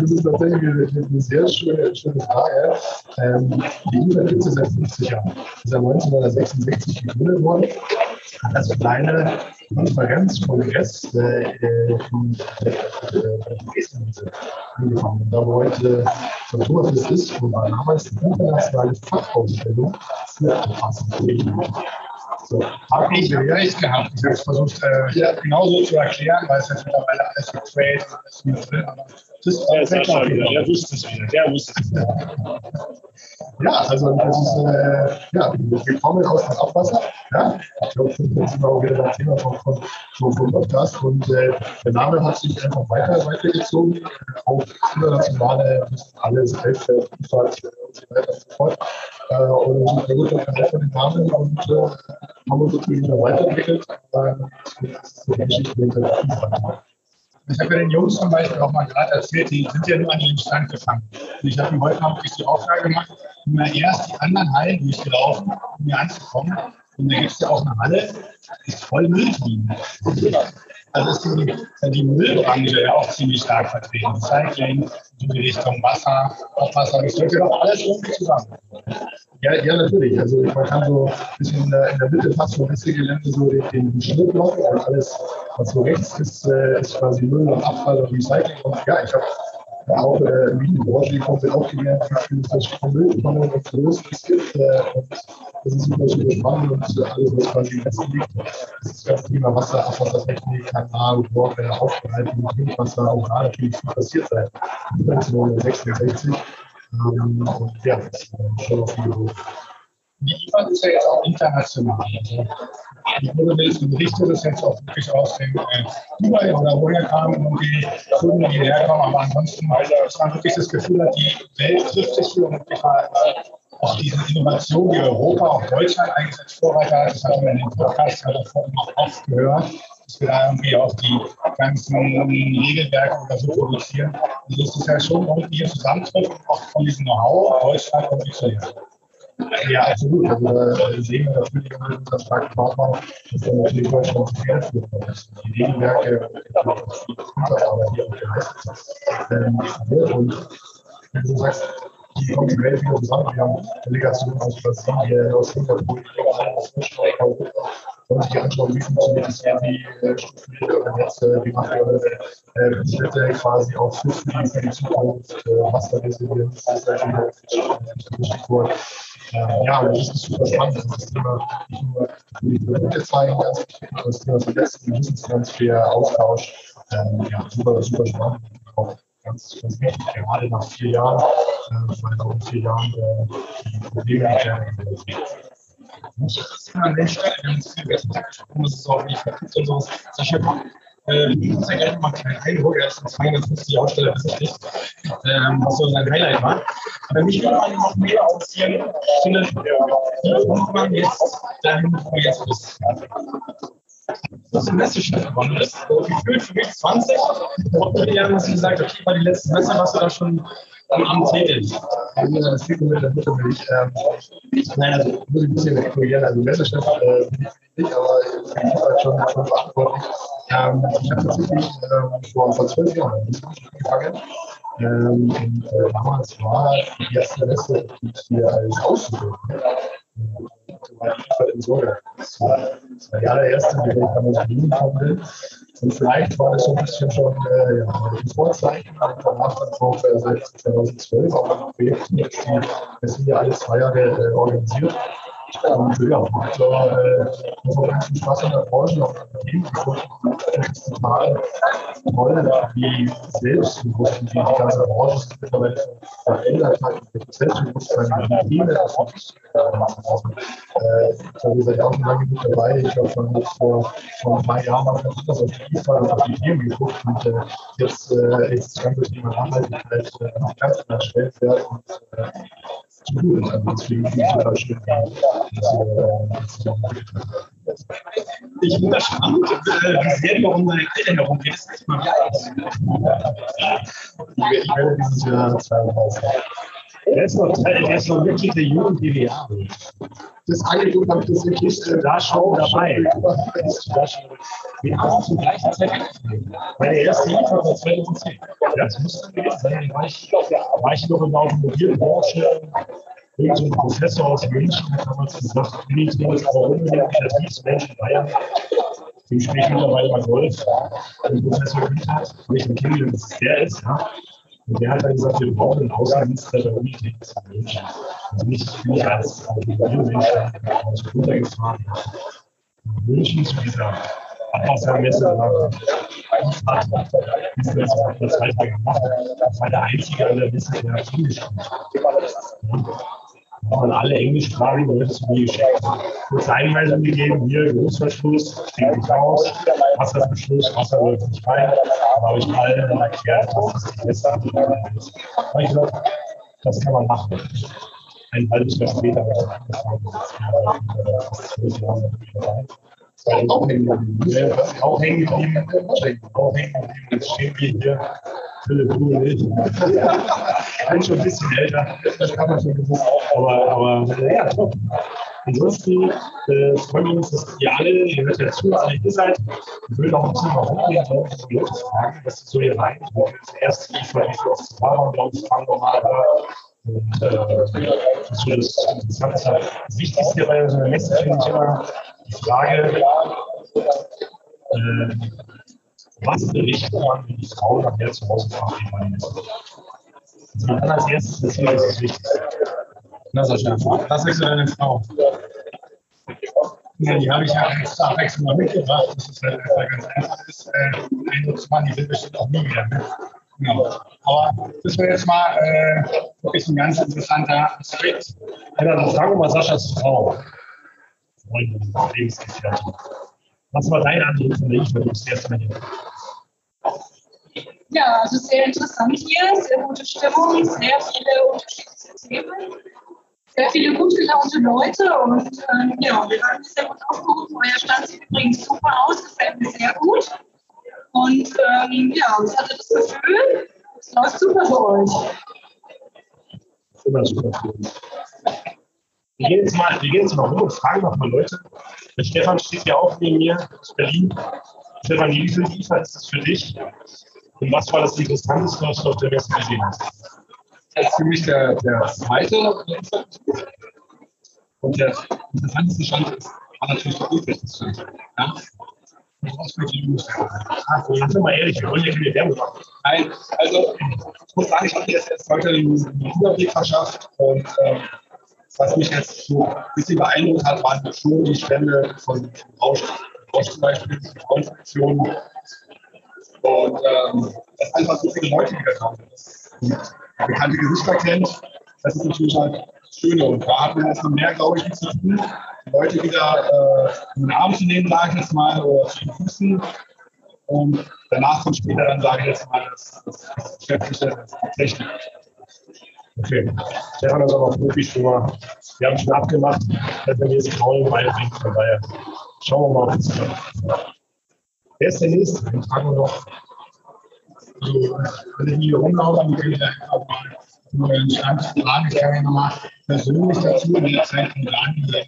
das ist tatsächlich eine, eine sehr schöne, schöne Frage. Ähm, die IFA gibt es seit 50 Jahren. Ist ja 1966 gegründet worden als kleine Konferenz, Kongress äh, in Dresden angefangen. Da wo heute das Oktoberfest ist, wo war damals die internationale Fachausstellung für Erfassung. Habe ich recht gehabt. Ich habe es versucht, äh, ja. genauso zu erklären, weil es jetzt mittlerweile alles mit Trade und alles mit drin aber das ist ja, Sascha wieder. Der wusste es wieder. Der wusste es wieder. Ja, also das ist, äh, ja, wir kommen aus dem Abwasser. Ja, ich glaube, das ist auch wieder das Thema von, von, von, von Podcast. Und äh, der Name hat sich einfach weiter, weitergezogen. Auch internationale, alles, Feldfeld, Vielfalt und so weiter und so fort. Äh, und wir wurden dann von den Namen und äh, haben uns natürlich wieder weiterentwickelt. Äh, das ist die Geschichte hinter der Vielfalt. Ich habe ja den Jungs zum Beispiel auch mal gerade erzählt, die sind ja nur an ihren Stand gefangen. Und ich habe mir heute Abend die Aufgabe gemacht, mir erst die anderen Hallen durchgelaufen, um mir anzukommen. Und da gibt es ja auch eine Halle, die ist voll Mülltonnen. Also ist die, die Müllbranche ja auch ziemlich stark vertreten. Recycling, in die Richtung Wasser, Abwasser, das gehört ja doch alles irgendwie zusammen. Ja, ja, natürlich. Also man kann so ein bisschen in der, in der Mitte fast vom Messegelände so den, den Schnitt machen und alles, was so rechts ist, äh, ist quasi Müll und Abfall und Recycling. Und ja, ich habe auch äh, in die Branche komplett aufgelernt, wie viele verschiedene Mülltonnen und Größen es gibt. Äh, das ist super, super spannend und alles, was quasi im Westen liegt. Das ist das Thema Wasser, Abwassertechnik, Kanal, Rohrwelle, Aufbereitung, Trinkwasser, auch da natürlich viel passiert seit 1966. Ähm, und ja, das ist schon auf viel die IFA ist ja jetzt auch international. Also, ich würde jetzt berichte das jetzt auch wirklich aus dem äh, Dubai oder woher kamen und die Kunden, die herkommen, aber ansonsten, weil man wirklich das Gefühl hat, die Welt trifft sich hier und wirklich mal äh, auch diese Innovation, die Europa, auch Deutschland eigentlich als Vorreiter hat, das hatten wir in den Podcast ja davor noch oft gehört, dass wir da irgendwie auch die ganzen Regelwerke oder so produzieren. Und das ist ja schon irgendwie ein Zusammentreffen auch von diesem Know-how Deutschland und Italien. Ja, absolut. Also äh, sehen wir natürlich in unserem starken Partner, dass dann natürlich Deutschland federführend ist. Die Regelwerke, die Arbeit hier auch geleistet wird. Und wenn du sagst, die die Welt wieder zusammen. Wir haben Delegationen aus Brasilien, aus Singapur, aus Europa. Wollen sich anschauen, wie funktioniert das hier, wie äh, strukturiert Netze, wie macht ihr äh, Schritte quasi auch für für die Zukunft, äh, Wasserresilienz, das ist ein Stichwort. Äh, ja, das ist super spannend. Das ist das Thema nicht nur die Produkte zeigen, ganz wichtig, das Thema Vernetzen, Wissenstransfer, Austausch. Ähm, ja, super, super spannend. Auch ganz, ganz gerade nach vier Jahren, äh, weil auch in vier Jahren äh, die Probleme nicht werden. Ich an der Stelle, wir haben uns viel besser gesprochen, das ist auch nicht verknüpft und sowas. Sascha, äh, ich muss ja gerne mal einen kleinen Eindruck, er ist 250 Aussteller, das ist nicht, ähm, was so sein Highlight war. Aber mich würde man noch mehr aussehen, ich finde, wie man jetzt dahin, wo du Das Messechef geworden ist. Gefühlt für mich 20. Vor vier Jahren hast du gesagt, okay, bei den letzten Messe warst du da schon am Amt tätig. Ja, das fehlt mir der Mitte will ich. Ähm, nein, also muss ein bisschen korrigieren. Also Messechef äh, bin aber ich bin halt schon, schon verantwortlich. Ähm, ich habe tatsächlich ähm, vor, vor zwölf Jahren angefangen. Ähm, und äh, damals war die erste Messe, die ich hier als Auszubildender das war der allererste, der ich damals gekommen bin. Und vielleicht war das so ein bisschen schon äh, ja, ein Vorzeichen, aber danach dann auch äh, seit 2012 auch ein Projekt, das die, das sind ja alle zwei Jahre äh, organisiert. Und ja, macht äh, ganz viel Spaß an der Branche, auch an gefunden. Das ist total toll, wie selbstbewusst die, die ganze Branche sich verändert hat. Selbstbewusstsein, wie Themen. Äh, ich seid auch schon lange mit dabei. Ich glaube, vor, vor paar Jahren haben wir das auf die IFA und auf die Themen geguckt und äh, jetzt äh, ist das ganze Thema Nachhaltigkeit äh, noch ganz klar stellt werden. Und, äh, ich das spannend, wie sehr du um deine Eltern herum gehst. Ich werde dieses Jahr 32. Der ist noch, der ist noch wirklich der Jugend, die wir haben. Das Angebot habe ich das wirklich äh, da schon dabei. Wir haben zum gleichen Zeit Meine erste IFA war 2010. Das muss dann gewesen sein. Da war ich, war ich noch in der Automobilbranche. Irgend so ein Professor aus München hat damals gesagt, ich bin jetzt aber unbedingt Kreativmensch in Bayern. Dem spreche mittlerweile mal Golf. Der Professor Günther, weil ich ein Kind, der ist, ja. Und der hat dann gesagt, wir brauchen einen der Unität in München. Also nicht, nicht als Automobilmensch runtergefahren. München zu dieser Abwassermesse war das, das weiter gemacht. Das war der einzige an der Messe, der Englisch konnte haben alle englischsprachigen mir geschickt. Kurze Einweisung gegeben, hier Großverschluss, steht nicht aus, Wasserverschluss, Wasser läuft nicht rein. Da habe ich allen erklärt, dass das die beste Antwort ist. Habe ich gesagt, das kann man machen. Ein halbes Jahr später habe ich angefangen, zwölf Jahre dabei. Auch hängen geblieben. Auch hängen geblieben. Auch hängen geblieben. Jetzt stehen wir hier Philipp, und ich. Ich bin schon ein bisschen älter, das kann man schon wissen. Aber, aber ja, top. Ansonsten äh, freuen wir uns, dass ihr alle, ihr hört ja zu, alle hier seid. Wir würden auch ein bisschen mal rumgehen, glaube ich, Leute fragen, was so ihr rein. Das erste liefern, wie viel aufs Fahrrad, glaube ich, fahren normal. Und äh, das ist das Interessante. Das Wichtigste bei so einer Messe finde ich immer die Frage, äh, was berichtet man, wenn die Frau nachher zu Hause fahren, ist. Also dann als erstes das ist das Wichtigste. Na, Sascha, was du deine Frau? Ja, die habe ich ja als Abwechslung mal mitgebracht. Das ist halt einfach ganz einfach. Ist äh, ein Nutzmann, die sind bestimmt auch nie wieder. Ne? Genau. Aber das wäre jetzt mal äh, wirklich ein ganz interessanter Aspekt. Ja, dann fragen wir mal Saschas Frau. Freundin, Lebensgefährtin. Was war dein Eindruck von der IFA? Ja, also sehr interessant hier, sehr gute Stimmung, sehr viele unterschiedliche Themen, sehr viele gut gelaunte Leute und ähm, ja, wir haben uns sehr gut aufgerufen. Euer Stand sieht übrigens super aus, gefällt mir sehr gut. Und ähm, ja, ich hatte das Gefühl, es läuft super für euch. Immer super cool. Wir gehen jetzt mal, wir gehen jetzt mal rum und fragen noch mal Leute. Der Stefan steht ja auch neben mir aus Berlin. Stefan, wie viel IFA ist das für dich? Und was war das Interessanteste, was du auf der Messe gesehen hast? Das ist für mich der, der zweite. Und der interessanteste Stand ist, war natürlich der Urflächenstand. Ja? Ach, sag mal ehrlich, wir wollen ja keine Werbung machen. Nein, also ich muss sagen, ich habe mir das jetzt heute einen Überblick verschafft und ähm, was mich jetzt so ein bisschen beeindruckt hat, waren schon die Stände von Rausch, Rausch zum Beispiel, Frauenfraktionen. Und ähm, dass einfach so viele Leute wieder da sind. Bekannte Gesichter kennt, das ist natürlich halt das. Und da hat man noch mehr, glaube ich, zu tun. Leute wieder äh, in den Arm zu nehmen, sage ich jetzt mal, oder zu den Füßen. Und danach kommt später dann, sage ich jetzt mal, das, das, Geschäftliche, das Technik. Okay. Stefan ist aber Profi schon mal. Wir haben schon abgemacht, dass wir jetzt Kraulen beibringen. Von daher schauen wir mal, ob klappt. Wer ist der Nächste? Dann fragen wir noch. Also, alle, die hier rumlaufen, die können ja einfach mal über den Stand fragen. Ich kann ja nochmal persönlich dazu in der Zeit von Daniel. Äh,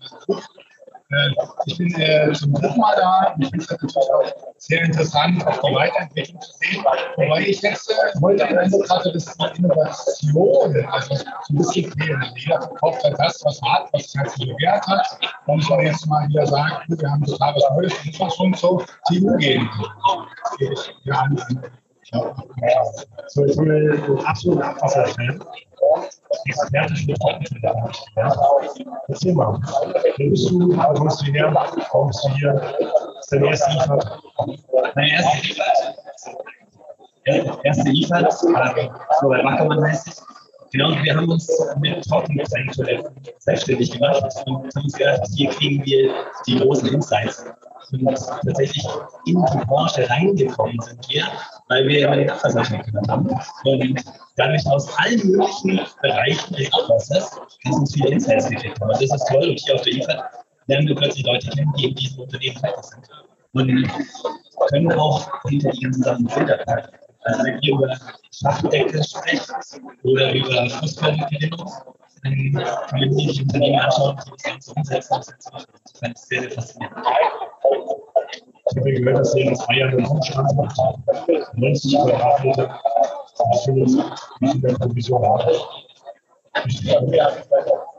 Ich bin äh, zum dritten Mal da und ich finde es natürlich auch sehr interessant, auch die Weiterentwicklung zu sehen. Wobei ich jetzt äh, heute den Eindruck hatte, dass die Innovation, also so ein bisschen fehlen. Jeder verkauft halt das, was hat, was sich halt bewährt hat. Und ich soll jetzt mal wieder sagen, wir haben total was Neues, das muss man schon so TU geben. Ja, an, an, So, jetzt haben wir den absoluten Abwasserfan. Experte für Trockenfälle. Ja? Erzähl mal. Wer bist du? Wo kommst du her? Warum bist du hier? Das ist dein erster IFA. Mein erster IFAD. Ja, erste IFAD, äh, so bei Wackermann heißt Genau, wir haben uns mit Trockengetränke selbstständig gemacht und haben uns gedacht, hier kriegen wir die großen Insights. Und tatsächlich in die Branche reingekommen sind wir, weil wir immer den Abwasser gehört haben. Und dadurch aus allen möglichen Bereichen des Abwassers ganz, ganz viele Insights gekriegt haben. Und das ist toll. Und hier auf der IFAD lernen wir plötzlich Leute kennen, die in diesem Unternehmen tätig sind. Und können auch hinter ihren Sachen Filter packen. Also wenn ihr über Schachdecke sprecht oder über Fußballgewinnung, dann können Sie sich Unternehmen anschauen, die das Ganze umsetzen. Das ist sehr, sehr faszinierend. Ich habe gehört, dass ihr in zwei Jahren einen Umstand macht. 90 Quadratmeter. Wie viel der Provision hat.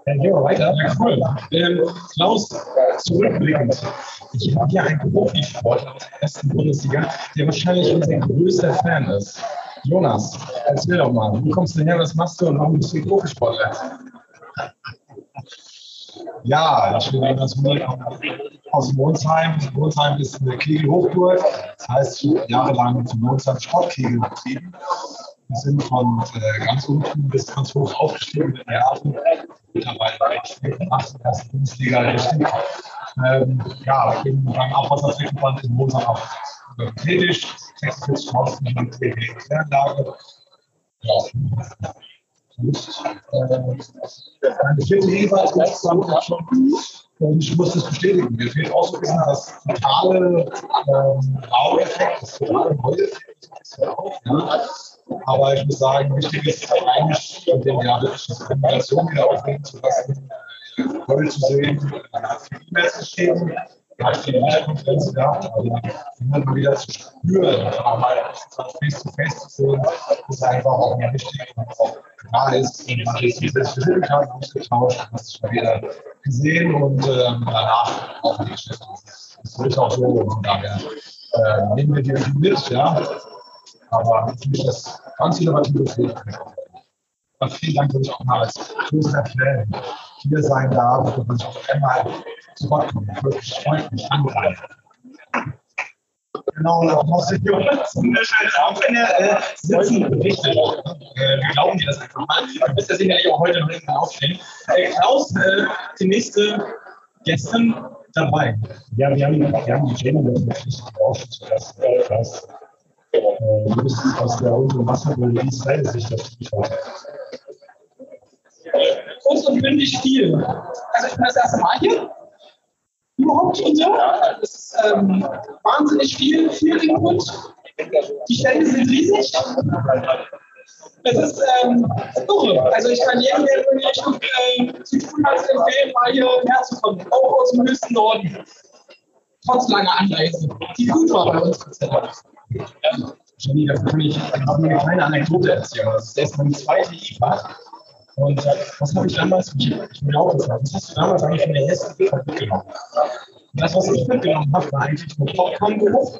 Dann gehen wir weiter. Ja, cool. Ähm, Klaus, zurückblickend. Ich habe hier einen Profisportler aus der ersten Bundesliga, der wahrscheinlich unser größter Fan ist. Jonas, erzähl doch mal, wo kommst du her, was machst du und warum bist du Profisportler? Ja, ich bin Jonas Müller aus Monsheim. Monsheim ist eine Kegelhochburg. Das heißt, jahrelang für Monsheim Sportkegel betrieben. Wir sind von äh, ganz unten bis ganz hoch aufgestiegen in der Hafen. Mittlerweile bei 8. Bundesliga richtig. Ähm, ja, ich bin beim Abwasserverband in Mosam auch äh, tätig. 46.000 TW Kläranlage. Ja. Und, äh, meine vierte Ehe insgesamt auch schon. Und ich muss das bestätigen. Mir fehlt auch so ein bisschen das totale ähm, das totale Neueffekt. Das hört auf, ja. Aber ich muss sagen, wichtig ist eigentlich in dem Jahr wirklich die Kombination wieder aufnehmen zu lassen, äh, toll zu sehen, äh, E-Mails geschrieben, hat viele Videokonferenzen gehabt, aber immer mal wieder zu spüren, aber mal face-to-face zu sehen, ist einfach auch mehr wichtig und auch klar ist, man hat jetzt diese Persönlichkeiten ausgetauscht, hast dich mal wieder gesehen und ähm, danach auch die Geschäfte. Das ist auch so und daher äh, nehmen wir die mit, ja. Aber für mich das ganz innovative Fähigkeit. Vielen Dank, dass ich auch mal als größter Fan hier sein darf und uns auf einmal zu Wort kommen. Wirklich freut mich angreifen. Genau, muss ich auch wenn er äh, sitzen berichtet. Äh, wir glauben dir das einfach mal. Du bist ja sicherlich auch heute noch irgendwann aufstehen. Äh, Klaus, äh, die nächste gestern dabei. Ja, wir haben, wir haben die Jenny natürlich auch zuerst etwas. Äh, aus der unteren Wasserwelle, wie ist deine Sicht auf die Frage? Kurz und bündig viel. Also ich bin das erste Mal hier. Überhaupt und so. Das ist ähm, wahnsinnig viel, viel Input. Die Stände sind riesig. Es ist ähm, irre. Also ich kann jedem, der irgendwie äh, zu tun hat, empfehlen, mal hier herzukommen. Auch aus dem höchsten Norden. Trotz langer Anreise. Die gut war bei uns, Dank. Jenny, da kann ich noch eine kleine Anekdote erzählen. Das ist erst meine zweite IFA. Und äh, was habe ich damals, ich, ich bin auch gefragt, was hast du damals eigentlich von der ersten IFA mitgenommen? Und das, was ich mitgenommen habe, war eigentlich nur Popcorn-Geruch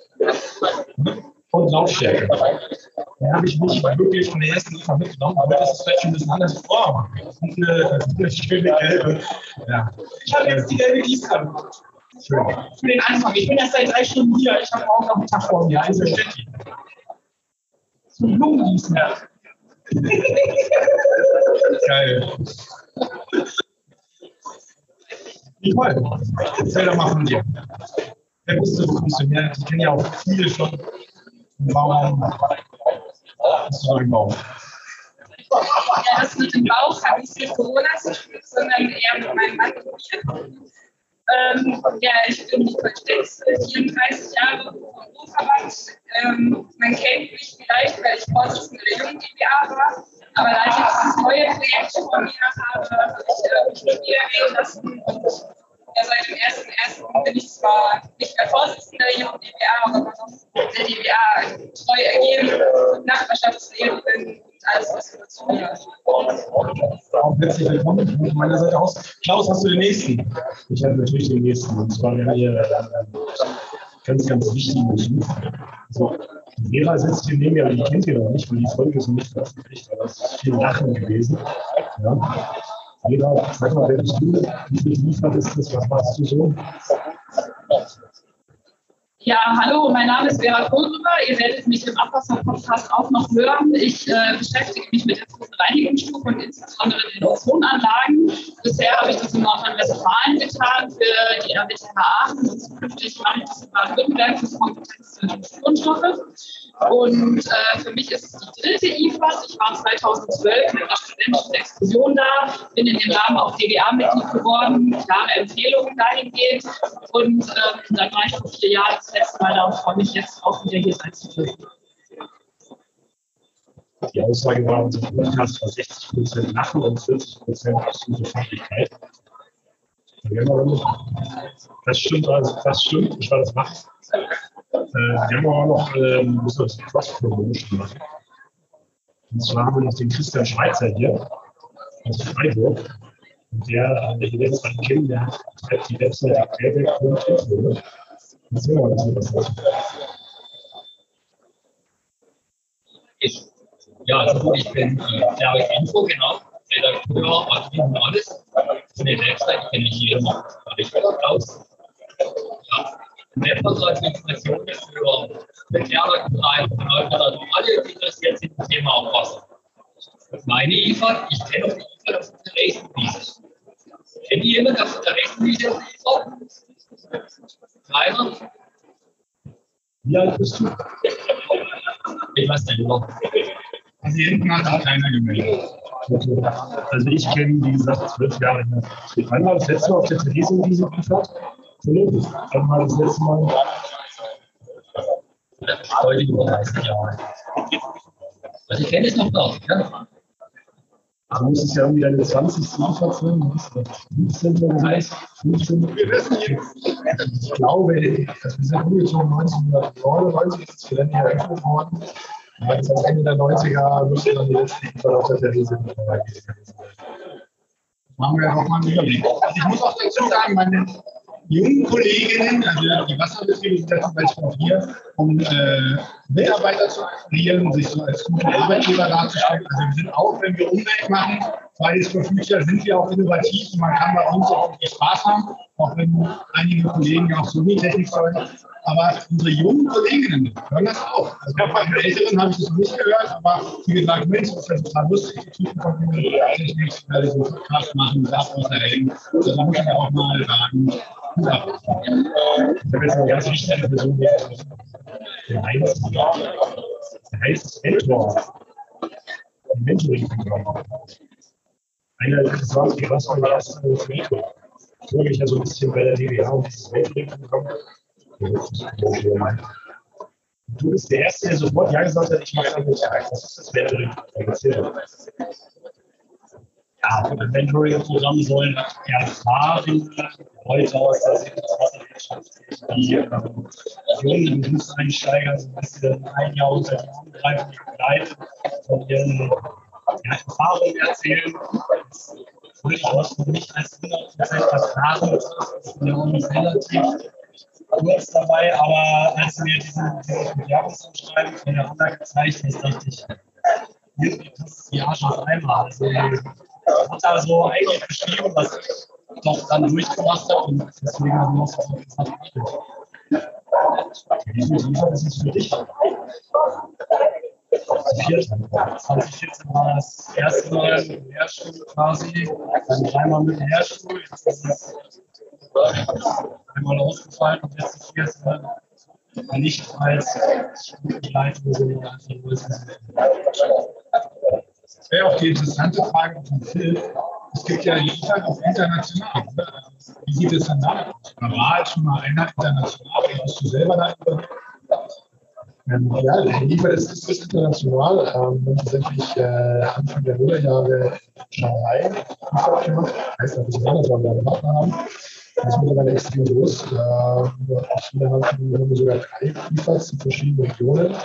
und Lautstärke. Da habe ich nicht wirklich von der ersten IFA mitgenommen, aber das ist vielleicht schon ein bisschen anders. Oh, und eine, eine schöne gelbe. Ja. Ich habe jetzt die gelbe Gießkanne. Für den Anfang. Ich bin erst seit drei Stunden hier. Ich habe auch noch einen Tag vor mir. Also Blumengießen. Geil. Nicole, erzähl doch mal von dir. Wer bist du, kommst du her? Ich kenne ja auch viele schon. Warum bist du im Bauch? Ja, das mit dem Bauch habe ich mit Corona tun, sondern eher mit meinem Mann. Ähm, ja, ich bin Nicole Stecks, 34 Jahre vom Ruhrverband. Ähm, man kennt mich vielleicht, weil ich Vorsitzende der Jungen GmbH war. Aber da ich jetzt das neue Projekt vor mir habe, habe ich äh, mich nicht wieder wählen lassen. Und ja, seit dem 1.1. bin ich zwar nicht mehr Vorsitzende der Jungen GmbH, aber noch der GmbH treu ergeben, Nachbarschaftslehrerin herzlich willkommen von meiner Seite aus. Klaus, hast du den nächsten? Ich habe natürlich den nächsten. Und zwar wäre hier äh, ganz, ganz wichtig. Also, Vera sitzt hier neben mir, aber die kennt ihr noch nicht, weil die Folge ist noch nicht veröffentlicht, aber es ist viel Lachen gewesen. Ja. Vera, sag mal, wer bist du? Wie viel liefert ist das? Was machst du so? Ja, hallo, mein Name ist Vera Kohlrüber. Ihr werdet mich im Abwasser-Podcast auch noch hören. Ich äh, beschäftige mich mit der Reinigungsstufe und insbesondere den Ozonanlagen. Bisher habe ich das in Nordrhein-Westfalen getan für die RWTH Aachen und zukünftig mache ich das in Baden-Württemberg für Kompetenzzentrum Spurenstoffe. Und äh, für mich ist es die dritte IFAS. Ich war 2012 mit einer studentischen Exkursion da, bin in dem Rahmen auch DGA-Mitglied geworden, klare Empfehlungen dahingehend. Und ähm, dann war ich vor vier Jahren das letzte Mal da und freue mich jetzt auch wieder hier sein zu dürfen. Die Aussage war, unser Podcast war 60 Prozent Lachen und 40 Prozent absolute Fachlichkeit. Das stimmt, also das stimmt, ich war das macht. Äh, wir haben auch noch ähm, ein bisschen cross-promotion gemacht. Und zwar haben wir noch den Christian Schweizer hier aus Freiburg. Der, der ihr jetzt einen kennen, der hat die Webseite querbeck.info. Ich, ja, also ich bin äh, Derek Info, genau, Redakteur, Admin und alles. Von der Website kenne ich jeden noch, ich aus. Ja, Website als Informationen für Bekleidungsbereich, also alle, die interessiert sind, im Thema Aufwasser. Meine IFA, ich kenne auch die IFA auf der Rechenwiese. Kennt ihr jemanden der Rechenwiese Keiner? Wie alt bist du? Ich weiß nicht, noch. Also hinten hat sich keiner gemeldet. Also ich kenne, wie gesagt, zwölf Jahre her. Wann war das letzte Mal auf der Theresienwiese liefert? Philipp, wann war das letzte Mal? Heute über 30 Jahre. Also ich kenne es noch noch. Ja? Also muss es ja irgendwie deine 20. Anfahrt sein, 15. oder so. 15. Wir wissen jetzt. Ich glaube, also wir sind umgezogen 1999, ist das Gelände eröffnet worden. Aber jetzt am Ende der 90er müsste dann die letzte Info auf der Therese Machen wir doch mal einen Überblick. Also ich muss auch dazu sagen, meine jungen Kolleginnen, also die Wasserbetriebe sind zum Beispiel auch hier, um äh, Mitarbeiter zu akquirieren, sich so als gute Arbeitgeber darzustellen. Also wir sind auch, wenn wir Umwelt machen, Fridays for Future, sind wir auch innovativ und man kann bei uns auch wirklich Spaß haben, auch wenn einige Kollegen auch so die Technik sollen. Aber unsere jungen Kolleginnen hören das auch. Also bei den Älteren habe ich das noch nicht gehört, aber wie gesagt, Mensch, das ist ja total lustig, die Typen von Technik, werde diesen Podcast machen, das aus der Helden. Also da muss ich auch mal sagen, ja. Habe jetzt eine ganz wichtige Person. Der Heinz. Der heißt Mentor. Ein Mentoring-Programm. Eine, das war, das war mein erstes Mentoring. Ich höre mich ja so ein bisschen bei der DWA und dieses Mentoring-Programm. Du bist der Erste, der sofort Ja gesagt hat, ich mache damit. Was ist das Mentoring-Programm? Ja, ein Mentoring-Programm sollen erfahrene Leute aus der Wasserwirtschaft, die ähm, jungen Berufseinsteiger so ein bisschen ein Jahr unter die Arme greifen, die begleiten, von ihren ja, Erfahrungen erzählen. Das würde ich auch nicht als 100% erfahren, ich bin ja auch nicht relativ kurz dabei, aber als mir diesen, diesen Bewerbungsanschreiben von der Honda gezeigt hast, dachte ich, irgendwie passt Arsch auf einmal. Also, hat er so eigentlich beschrieben, was ich doch dann durchgemacht habe und deswegen haben wir auch gesagt. Wie viel ist es für dich? 2014 war das erste Mal im Lehrstuhl quasi, dann dreimal mit Lehrstuhl, jetzt ist es einmal ausgefallen und jetzt ist Mal nicht als Studienleitung, sondern als Das wäre auch die interessante Frage vom Phil. Es gibt ja Liefern auch international. Oder? Wie sieht es denn da aus? Oder war schon mal einer international? Hast du selber da ähm, ja, der Liefer ist, ist international. Ähm, wir haben tatsächlich äh, Anfang der Nullerjahre Shanghai gemacht. Heißt weil wir einen Partner haben. Das ist mittlerweile extrem groß. Äh, aus haben sogar drei Liefers in verschiedenen Regionen.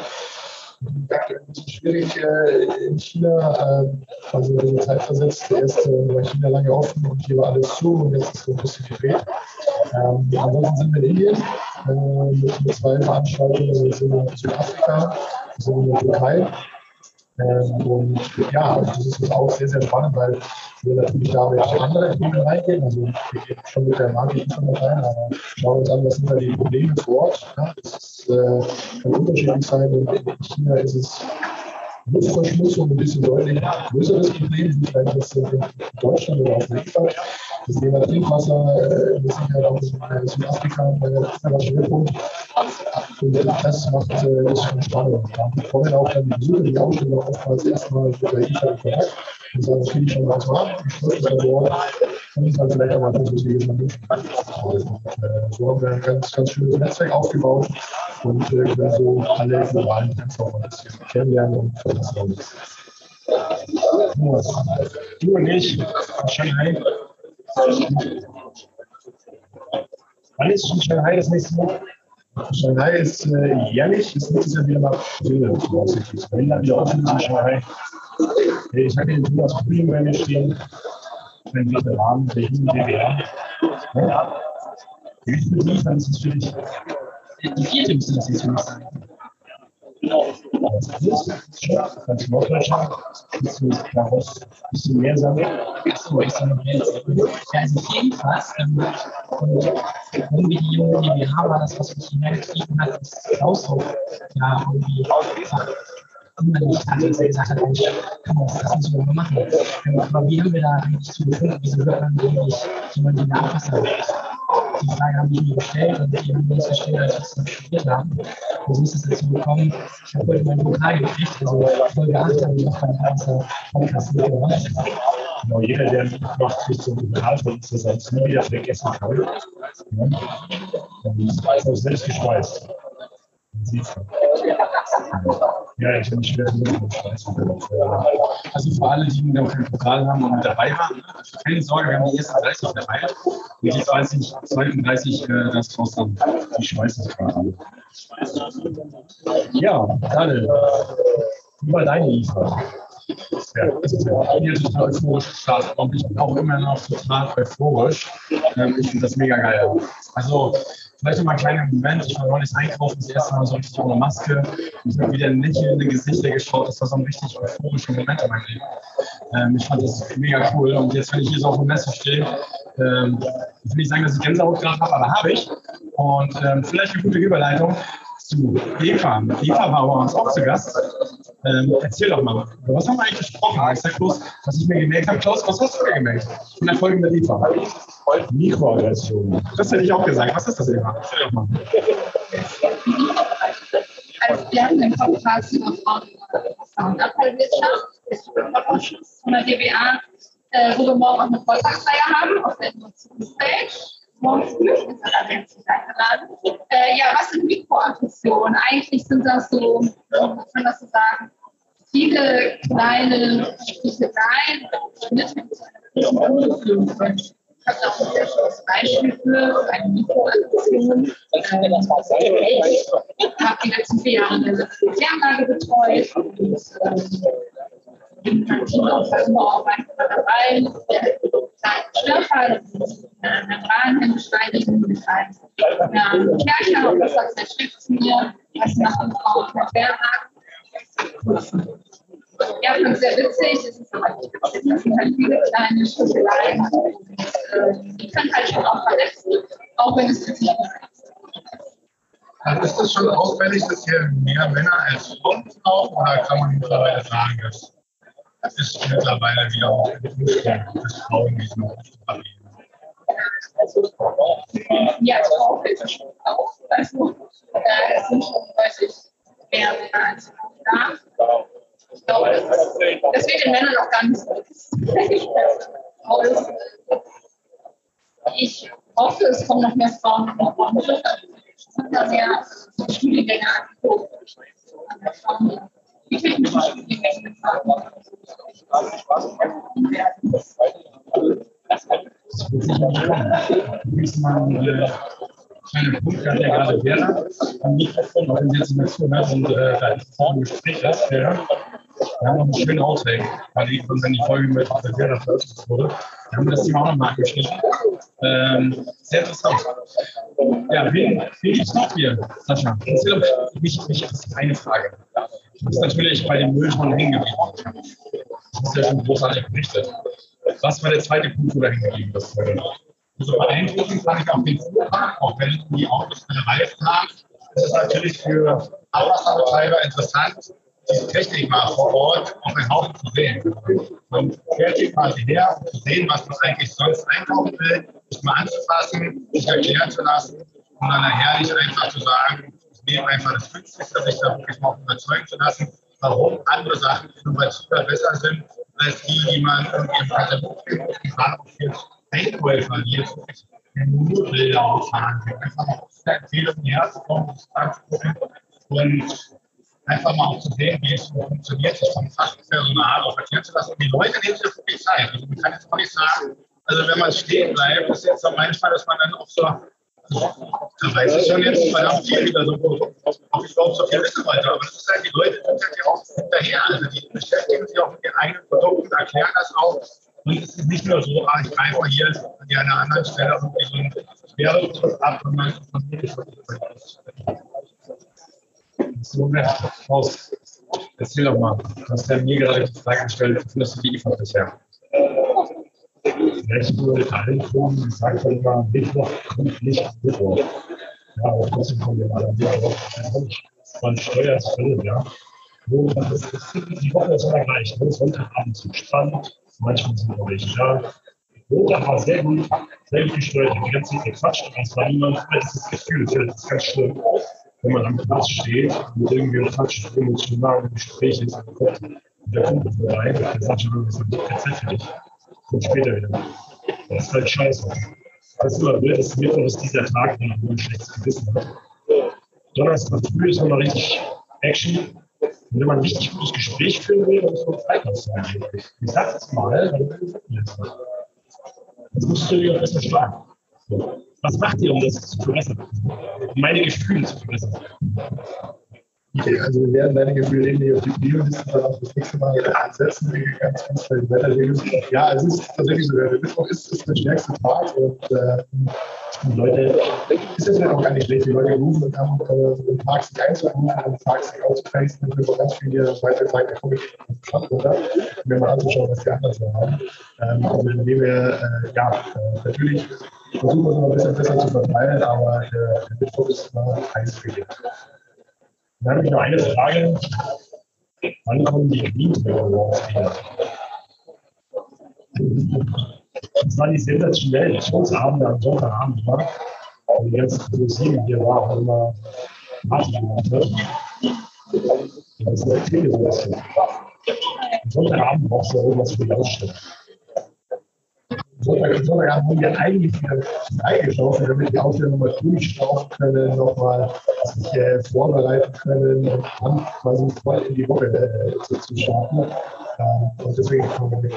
Aktuell ein bisschen schwierig äh, in China, äh, also bisschen Zeit versetzt. Der erste war China lange offen und hier war alles zu und jetzt ist es ein bisschen gedreht. Ähm, ansonsten sind wir in Indien äh, mit, mit zwei Veranstaltungen, wir in Südafrika, wir sind in der Türkei. Ähm, und ja, das ist auch sehr, sehr spannend, weil wir natürlich da mit anderen Themen reingehen. Also wir gehen schon mit der Marketing schon mit rein, aber schauen uns an, was sind da die Probleme vor Ort. Ja, das ist, äh, kann unterschiedlich sein. In, in China ist es Luftverschmutzung ein bisschen deutlich größeres Problem, vielleicht das in Deutschland oder auf Weltweit. Das Thema Trinkwasser äh, ist sicher auch in Südafrika ein Schwerpunkt. Und das macht äh, das schon spannend. Da kommen auch dann die Besucher, die Ausstellung oftmals erstmal mit der IFA in Kontakt und sagen, das finde ich schon ganz wahr, ich spreche das Wort und dann vielleicht auch mal perspektivisch mal wünschen. So haben wir ein ganz, ganz schönes Netzwerk aufgebaut und äh, können so alle globalen auch ein bisschen kennenlernen und verlassen. Du und ich, Shanghai. Wann ist schon Shanghai das nächste Mal? Shanghai ist äh, jährlich, ist nächstes Jahr wieder mal voraussichtlich. Wenn dann wieder offen in Shanghai. Ich hier den Thomas Frühling bei mir stehen, ein Veteran der jungen DDR. Ja. Dich, dann ist dich Die vierte müsste das jetzt für mich sein. Ja, also jedenfalls, ähm, irgendwie die junge GmbH war das, was mich hierher getrieben hat, ist Klaus auch ja, irgendwie einfach immer nicht hatte, dass er gesagt Mensch, das müssen wir mal machen. Ähm, aber wie haben wir da eigentlich zu gefunden, wieso hört man eigentlich jemanden der Abwasser? Die Frage haben die mir gestellt und die haben das gestellt, als wir es studiert haben. Und so ist es dazu gekommen. Ich habe heute meinen Vokal gekriegt, also Folge 8 habe ich auch beim ganzen Podcast mitgemacht. Genau, jeder, der mitmacht, kriegt so einen Pokal von uns, dass nie wieder vergessen kann. Ja. Und ist selbst geschweißt. Man sieht es. Ja, ich bin schwer Also für alle, die noch kein Pokal haben und mit dabei waren, also keine Sorge, wir haben die ersten 30 dabei. Und die 30, 32, äh, das kostet dann die Schweißerkarte. Ja, Daniel, wie war deine IFA? Ja, das ist ja hier total euphorisch gestartet und ich bin auch immer noch total euphorisch. Ähm, ich finde das mega geil. Also Vielleicht noch mal ein kleiner Moment. Ich war neulich einkaufen, das erste Mal so richtig ohne Maske. Ich habe wieder lächelnde Gesichter geschaut. Das war so ein richtig euphorischer Moment in meinem Leben. Ähm, ich fand das mega cool. Und jetzt, wenn ich hier so auf dem Messe stehe, ähm, ich will nicht sagen, dass ich Gänsehaut gerade habe, aber habe ich. Und ähm, vielleicht eine gute Überleitung zu Eva. Eva war bei uns auch zu Gast. Ähm, erzähl doch mal, was haben wir eigentlich gesprochen? Ich sag bloß, was ich mir gemerkt habe. Klaus, was hast du mir gemerkt? In der Folge mit Eva. Mikroaggression. Das hätte ich auch gesagt. Was ist das, Eva? Erzähl doch mal. Also wir hatten den Podcast über Frauen und Abfallwirtschaft von der DBA, äh, wo wir morgen auch eine Vortragsreihe haben auf der Innovationspage Äh, ja, was sind Mikroaggressionen? Eigentlich sind das so, man kann das so sagen, viele kleine Sticheleien, ich habe auch ein sehr schönes Beispiel für eine Mikroaggression. Ich habe die letzten vier Jahre eine Kläranlage betreut Team auch immer auch einfach dabei. Der kleine Störfall, das ist eine Membranhemmbeschleunigung mit einem Kercher und das sagt der Schrift zu mir, was machen Frauen mit Bärenhaken ja, fand es sehr witzig. Es ist aber nicht witzig. Das sind halt viele kleine Schüsseleien. Die können halt schon auch verletzen, auch wenn es witzig ist. Also ist das schon auffällig, dass hier mehr Männer als Frauen laufen oder kann man mittlerweile sagen, dass das ist mittlerweile wieder auch dass Frauen diesen Beruf Ja, Frauen ist schon auch. Also es sind schon deutlich mehr als Frauen da. Ich glaube, das, ist, das wird den Männern auch gar nicht so. ich hoffe, es kommen noch mehr Frauen in der. Es sind da sehr Studiengänge. Die technischen Studiengänge bezahlen. Kleine Punkt hat gerade Werner wenn Sie jetzt nicht zuhört und da ist ein Gespräch. Wir haben noch einen schönen Outtake, weil ich, wenn die Folge mit Werner veröffentlicht wurde. Wir haben das Thema auch nochmal angeschnitten. Ähm, sehr interessant. Ja, wen, gibt es noch hier, Sascha? Mich, mich ist eine Frage. Du bist natürlich bei dem Müll schon hängen geblieben. Das ist ja schon großartig berichtet. Was war der zweite Punkt, wo du hängen geblieben bist? So beeindruckend fand ich auch den Fuhrpark, auch wenn die Autos keine Reifen haben. Es ist natürlich für Abwasserbetreiber interessant, diese Technik mal vor Ort auf den Haufen zu sehen. Man fährt hier quasi her, um zu sehen, was man eigentlich sonst einkaufen will, sich mal anzufassen, sich erklären zu lassen und dann nachher nicht einfach zu sagen, nehme einfach das Günstigste, sich da wirklich mal überzeugen zu lassen, warum andere Sachen innovativer besser sind als die, die man irgendwie im Katalog findet, die gerade auch viel Einkäufer, die jetzt nur Bilder auffahren, einfach mal aus der Empfehlung herzukommen, das anzugucken und einfach mal auch zu sehen, wie es funktioniert, sich vom Fachpersonal auch erklären zu lassen. Und die Leute nehmen sich wirklich Zeit. Also man kann jetzt auch nicht sagen, also wenn man stehen bleibt, ist jetzt so manchmal, dass man dann auch so, da weiß ich schon jetzt verdammt viel wieder so, ob ich überhaupt so viel wissen wollte. Aber das ist halt, die Leute sind halt ja auch hinterher. Also die beschäftigen sich auch mit ihren eigenen Produkten, erklären das auch und es ist nicht nur so, ah, ich greife hier an einer anderen Stelle irgendwie so ein Schwerelos ab und man so raus. Erzähl doch mal, du hast ja mir gerade die Frage gestellt, findest du die IFA bisher? Nur allen Kunden sagt man immer, Mittwoch kommt nicht Mittwoch. Ja, aber trotzdem kommen wir mal an Mittwoch. Man steuert völlig, ja. Wo, das ist, die Woche ist immer gleich. Ne? Sonntagabend zu spannend manchmal sind wir welche da. Montag war sehr gut, sehr gut gesteuert, die ganze Zeit gequatscht, aber es war niemand, das ist das Gefühl, das ist ganz schlimm, wenn man am Platz steht und irgendwie ein falsches emotionales Gespräch ist und kommt der Kumpel vorbei, der sagt schon, das ist nicht erzähl für dich. Kommt später wieder. Das ist halt scheiße. Das ist immer wild, dass Mittwoch ist dieser Tag, wo man ein schlechtes Gewissen hat. Donnerstag früh ist immer richtig Action. Und wenn man ein richtig gutes Gespräch führen will, dann muss man lassen eigentlich. Ich sag das mal, dann ich das nicht. Jetzt musst du dir besser schlagen. Was macht ihr, um das zu verbessern? Um meine Gefühle zu verbessern? Okay, also wir werden deine Gefühle irgendwie auf die dann auch das nächste Mal ansetzen, ganz, ganz schnell Wetterregeln. Ja, es ist tatsächlich so, der Mittwoch ist, ist der stärkste Tag und äh, die Leute, ist jetzt auch gar nicht schlecht, die Leute rufen und haben äh, den Tag sich einzurufen und den Tag sich auszufacen, können wir ganz viele weitere Tage da komme ich runter, um mir mal anzuschauen, was die anderen so haben. Ähm, also indem wir, äh, ja, äh, natürlich versuchen wir es noch ein bisschen besser zu verteilen, aber äh, der Mittwoch ist immer heiß gelegt. Dann noch eine Frage. Wann kommen die Wien-Awards wieder? Das war die sensationelle Showsabende am Sonntagabend, war. Und die ganze Musik hier war auch immer Party gemacht. Das ist eine bisschen. Am Sonntagabend brauchst du irgendwas für die Ausstellung. Sonntag, Sonntagabend haben wir eigentlich wieder freigeschaufelt, damit die Ausstellung nochmal durchstauchen können, nochmal sich äh, vorbereiten können und dann quasi voll in die Woche äh, zu, zu starten. Ähm, und deswegen kommen wir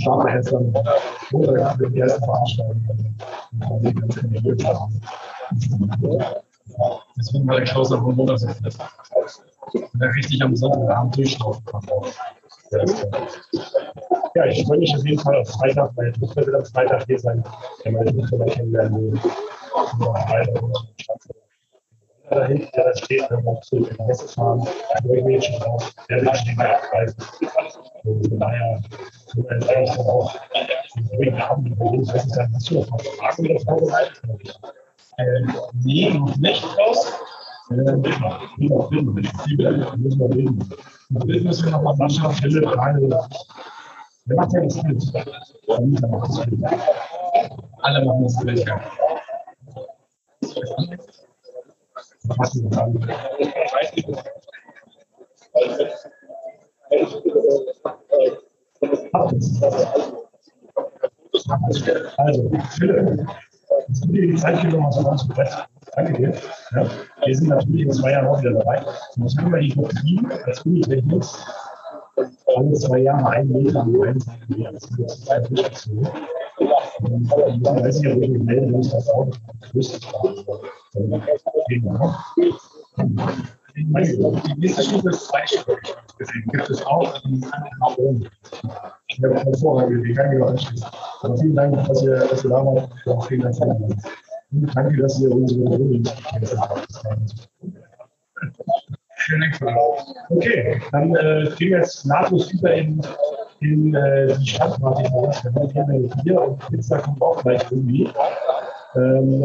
starten wir jetzt dann Montagabend mit den ersten Veranstaltungen und dann die ganz in die Höhe. Deswegen war der Klaus am Montag so fest. Richtig am Sonntagabend durchlaufen kann. Ja, ich freue mich auf jeden Fall auf Freitag, meine Tochter wird am Freitag hier sein, der meine Tochter mal kennenlernen da hinten, der da steht, wenn wir zu den Messe fahren, da freue ich mich schon drauf, der will den abgreifen. Und von daher jetzt eigentlich dann auch ruhigen Abend überlegen. Ich weiß nicht, hast du noch mal Fragen wieder vorbereitet? Äh, nee, noch nicht raus. Äh, wie noch Film, die müssen wir reden. Dann müssen wir nochmal Sascha, Philipp, Daniel, Wer macht ja das Bild? Anita macht das Bild. alle machen das Gleiche. Was hast du gesagt? Also, Philipp, jetzt gib dir die Zeit nochmal so ganz kurz. Danke dir. Ja, wir sind natürlich in zwei Jahren auch wieder dabei. Das haben wir die Doktrin als Unitechnik alle zwei Jahre ein Meter am einen Seite mehr. Das ist jetzt ein. Und ich weiß nicht, ob ich mich melde, wenn ich das auch größte Die nächste Stufe ist zweispurig. Deswegen gibt es auch einen oben. Ich habe hervorragende Idee, kann ich mir anschließen. Aber vielen Dank, dass ihr, dass ihr da wart. Auch vielen Dank die Danke, dass ihr unsere Runde habt. Vielen Dank. Okay, dann äh, gehen wir jetzt nahtlos über in, in äh, die Stadtparty. Wir haben hier und Pizza kommt auch gleich irgendwie. Ähm,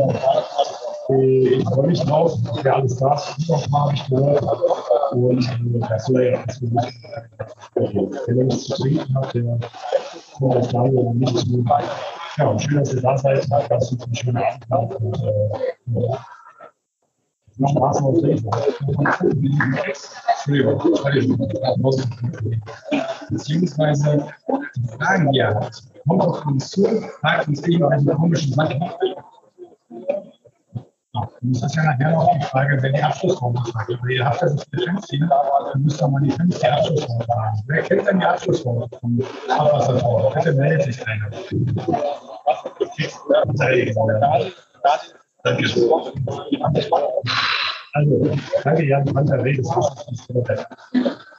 äh, ich freue mich drauf, wer alles da ist. Noch mal habe ich gehört. Und äh, das soll ja. Wenn ihr nichts zu trinken habt, der kommt auf Daniel nicht zu. Ja, und schön, dass ihr da seid. Ganz super, einen schönen Abend. Und, äh. Viel Spaß noch Beziehungsweise die Fragen, die ihr habt, kommt auf uns zu, fragt uns irgendwelche komischen Sachen. Das ist ja nachher noch die Frage, wer die Abschlussrunde fragt. Aber ihr habt ja das Differenzieren, dann müsst ihr mal die fünfte Abschlussrunde haben. Wer kennt denn die Abschlussrunde vom Abwassertor? Bitte meldet sich einer. Danke. Also, danke Jan van der Rede.